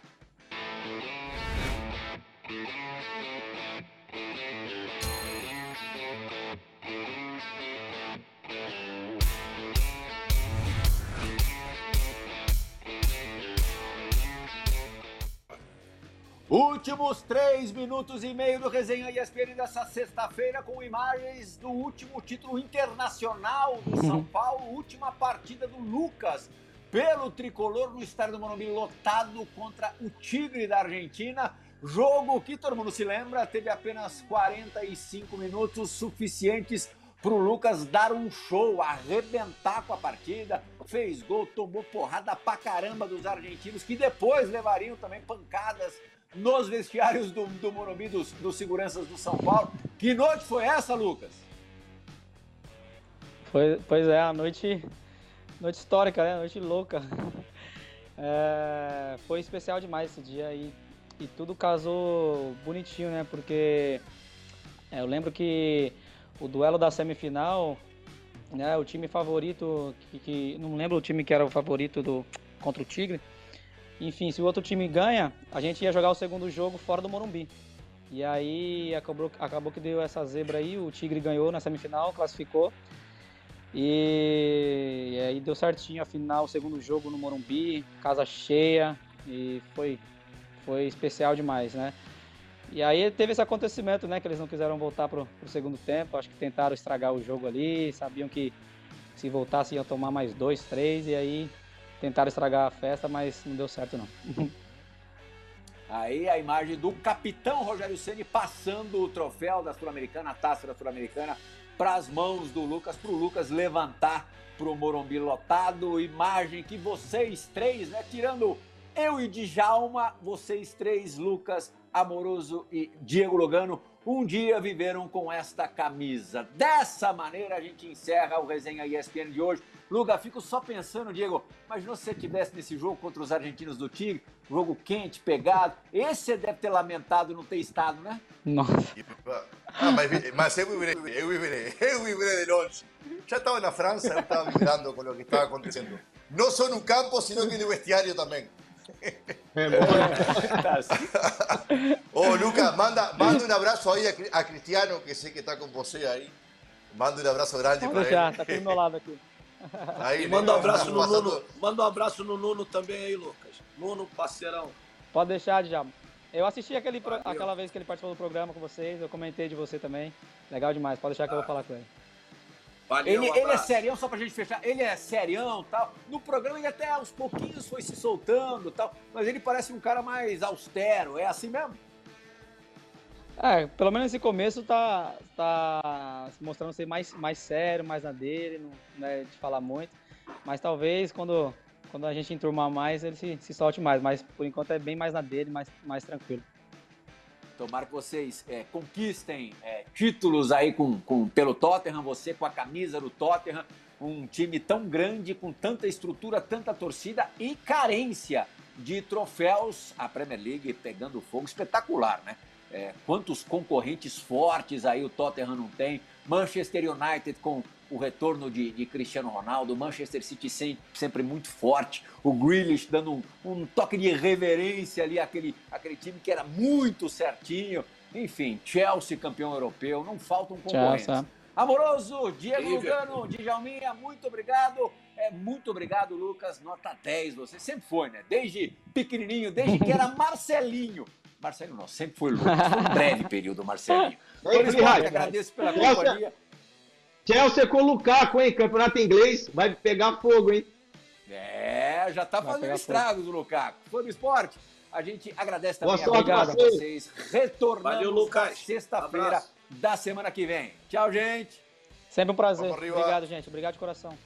Últimos três minutos e meio do Resenha ESPN dessa sexta-feira com imagens do último título internacional do São Paulo, última partida do Lucas pelo tricolor no estádio do Morumbi lotado contra o Tigre da Argentina. Jogo que todo mundo se lembra, teve apenas 45 minutos suficientes para o Lucas dar um show, arrebentar com a partida, fez gol, tomou porrada pra caramba dos argentinos que depois levariam também pancadas nos vestiários do, do Morumbi dos, dos seguranças do São Paulo. Que noite foi essa, Lucas?
Foi, pois é, a noite, noite histórica, né? Noite louca. É, foi especial demais esse dia e, e tudo casou bonitinho, né? Porque é, eu lembro que o duelo da semifinal, né? O time favorito, que, que, não lembro o time que era o favorito do, contra o Tigre, enfim, se o outro time ganha, a gente ia jogar o segundo jogo fora do Morumbi. E aí acabou, acabou que deu essa zebra aí, o Tigre ganhou na semifinal, classificou. E, e aí deu certinho a final, o segundo jogo no Morumbi, casa cheia, e foi, foi especial demais, né? E aí teve esse acontecimento, né? Que eles não quiseram voltar pro, pro segundo tempo, acho que tentaram estragar o jogo ali, sabiam que se voltasse iam tomar mais dois, três, e aí tentaram estragar a festa, mas não deu certo não.
Aí a imagem do capitão Rogério Ceni passando o troféu da Sul-Americana, a taça da Sul-Americana, para as mãos do Lucas, para o Lucas levantar para o Morumbi lotado. Imagem que vocês três, né, tirando eu e Djalma, vocês três, Lucas, Amoroso e Diego Logano, um dia viveram com esta camisa. Dessa maneira a gente encerra o Resenha ESPN de hoje. Luga, fico só pensando, Diego, imagina se você estivesse nesse jogo contra os argentinos do Tigre, jogo quente, pegado. Esse você deve ter lamentado não ter estado, né?
Nossa.
Ah, mas, mas eu vivirei, eu vivirei, eu vivirei de longe. Já estava na França, eu estava vibrando com o que estava acontecendo. Não só no campo, sino que no vestiário também. Ô, oh, Lucas, manda, manda um abraço aí a, a Cristiano, que sei que está com você aí. Manda um abraço grande para ele.
Já, tá aqui do meu lado aqui.
Aí, e manda um abraço no Nuno. Manda um abraço no Nuno também aí, Lucas. Nuno, parceirão.
Pode deixar, Djalma. Eu assisti aquele, aquela vez que ele participou do programa com vocês, eu comentei de você também. Legal demais, pode deixar que eu vou falar com ele.
Valeu, ele, um ele é serião, só pra gente fechar, ele é serião tal. No programa ele até aos pouquinhos foi se soltando tal, mas ele parece um cara mais austero, é assim mesmo?
É, pelo menos nesse começo tá, tá mostrando ser mais, mais sério, mais na dele, não é de falar muito. Mas talvez quando, quando a gente enturmar mais, ele se, se solte mais. Mas por enquanto é bem mais na dele, mais, mais tranquilo.
Tomara que vocês é, conquistem é, títulos aí com, com, pelo Tottenham, você com a camisa do Tottenham, um time tão grande, com tanta estrutura, tanta torcida e carência de troféus. A Premier League pegando fogo, espetacular, né? É, quantos concorrentes fortes aí o Tottenham não tem. Manchester United com o retorno de, de Cristiano Ronaldo, Manchester City sempre, sempre muito forte, o Grealish dando um, um, toque de reverência ali àquele, àquele time que era muito certinho. Enfim, Chelsea campeão europeu, não faltam concorrentes. Chelsea. Amoroso, Diego Lugano, Djalminha, muito obrigado. É, muito obrigado, Lucas. Nota 10, você sempre foi, né? Desde pequenininho, desde que era Marcelinho. Marcelo não, sempre foi Lucas. Foi um breve período, Marcelinho. Por isso, agradeço pela companhia.
Chelsea com o Lukaku, hein? Campeonato inglês, vai pegar fogo, hein?
É, já tá fazendo estragos fogo. o Lukaku. Foi no esporte. A gente agradece também a vocês. Retornamos na sexta-feira da semana que vem. Tchau, gente.
Sempre um prazer. Obrigado, gente. Obrigado de coração.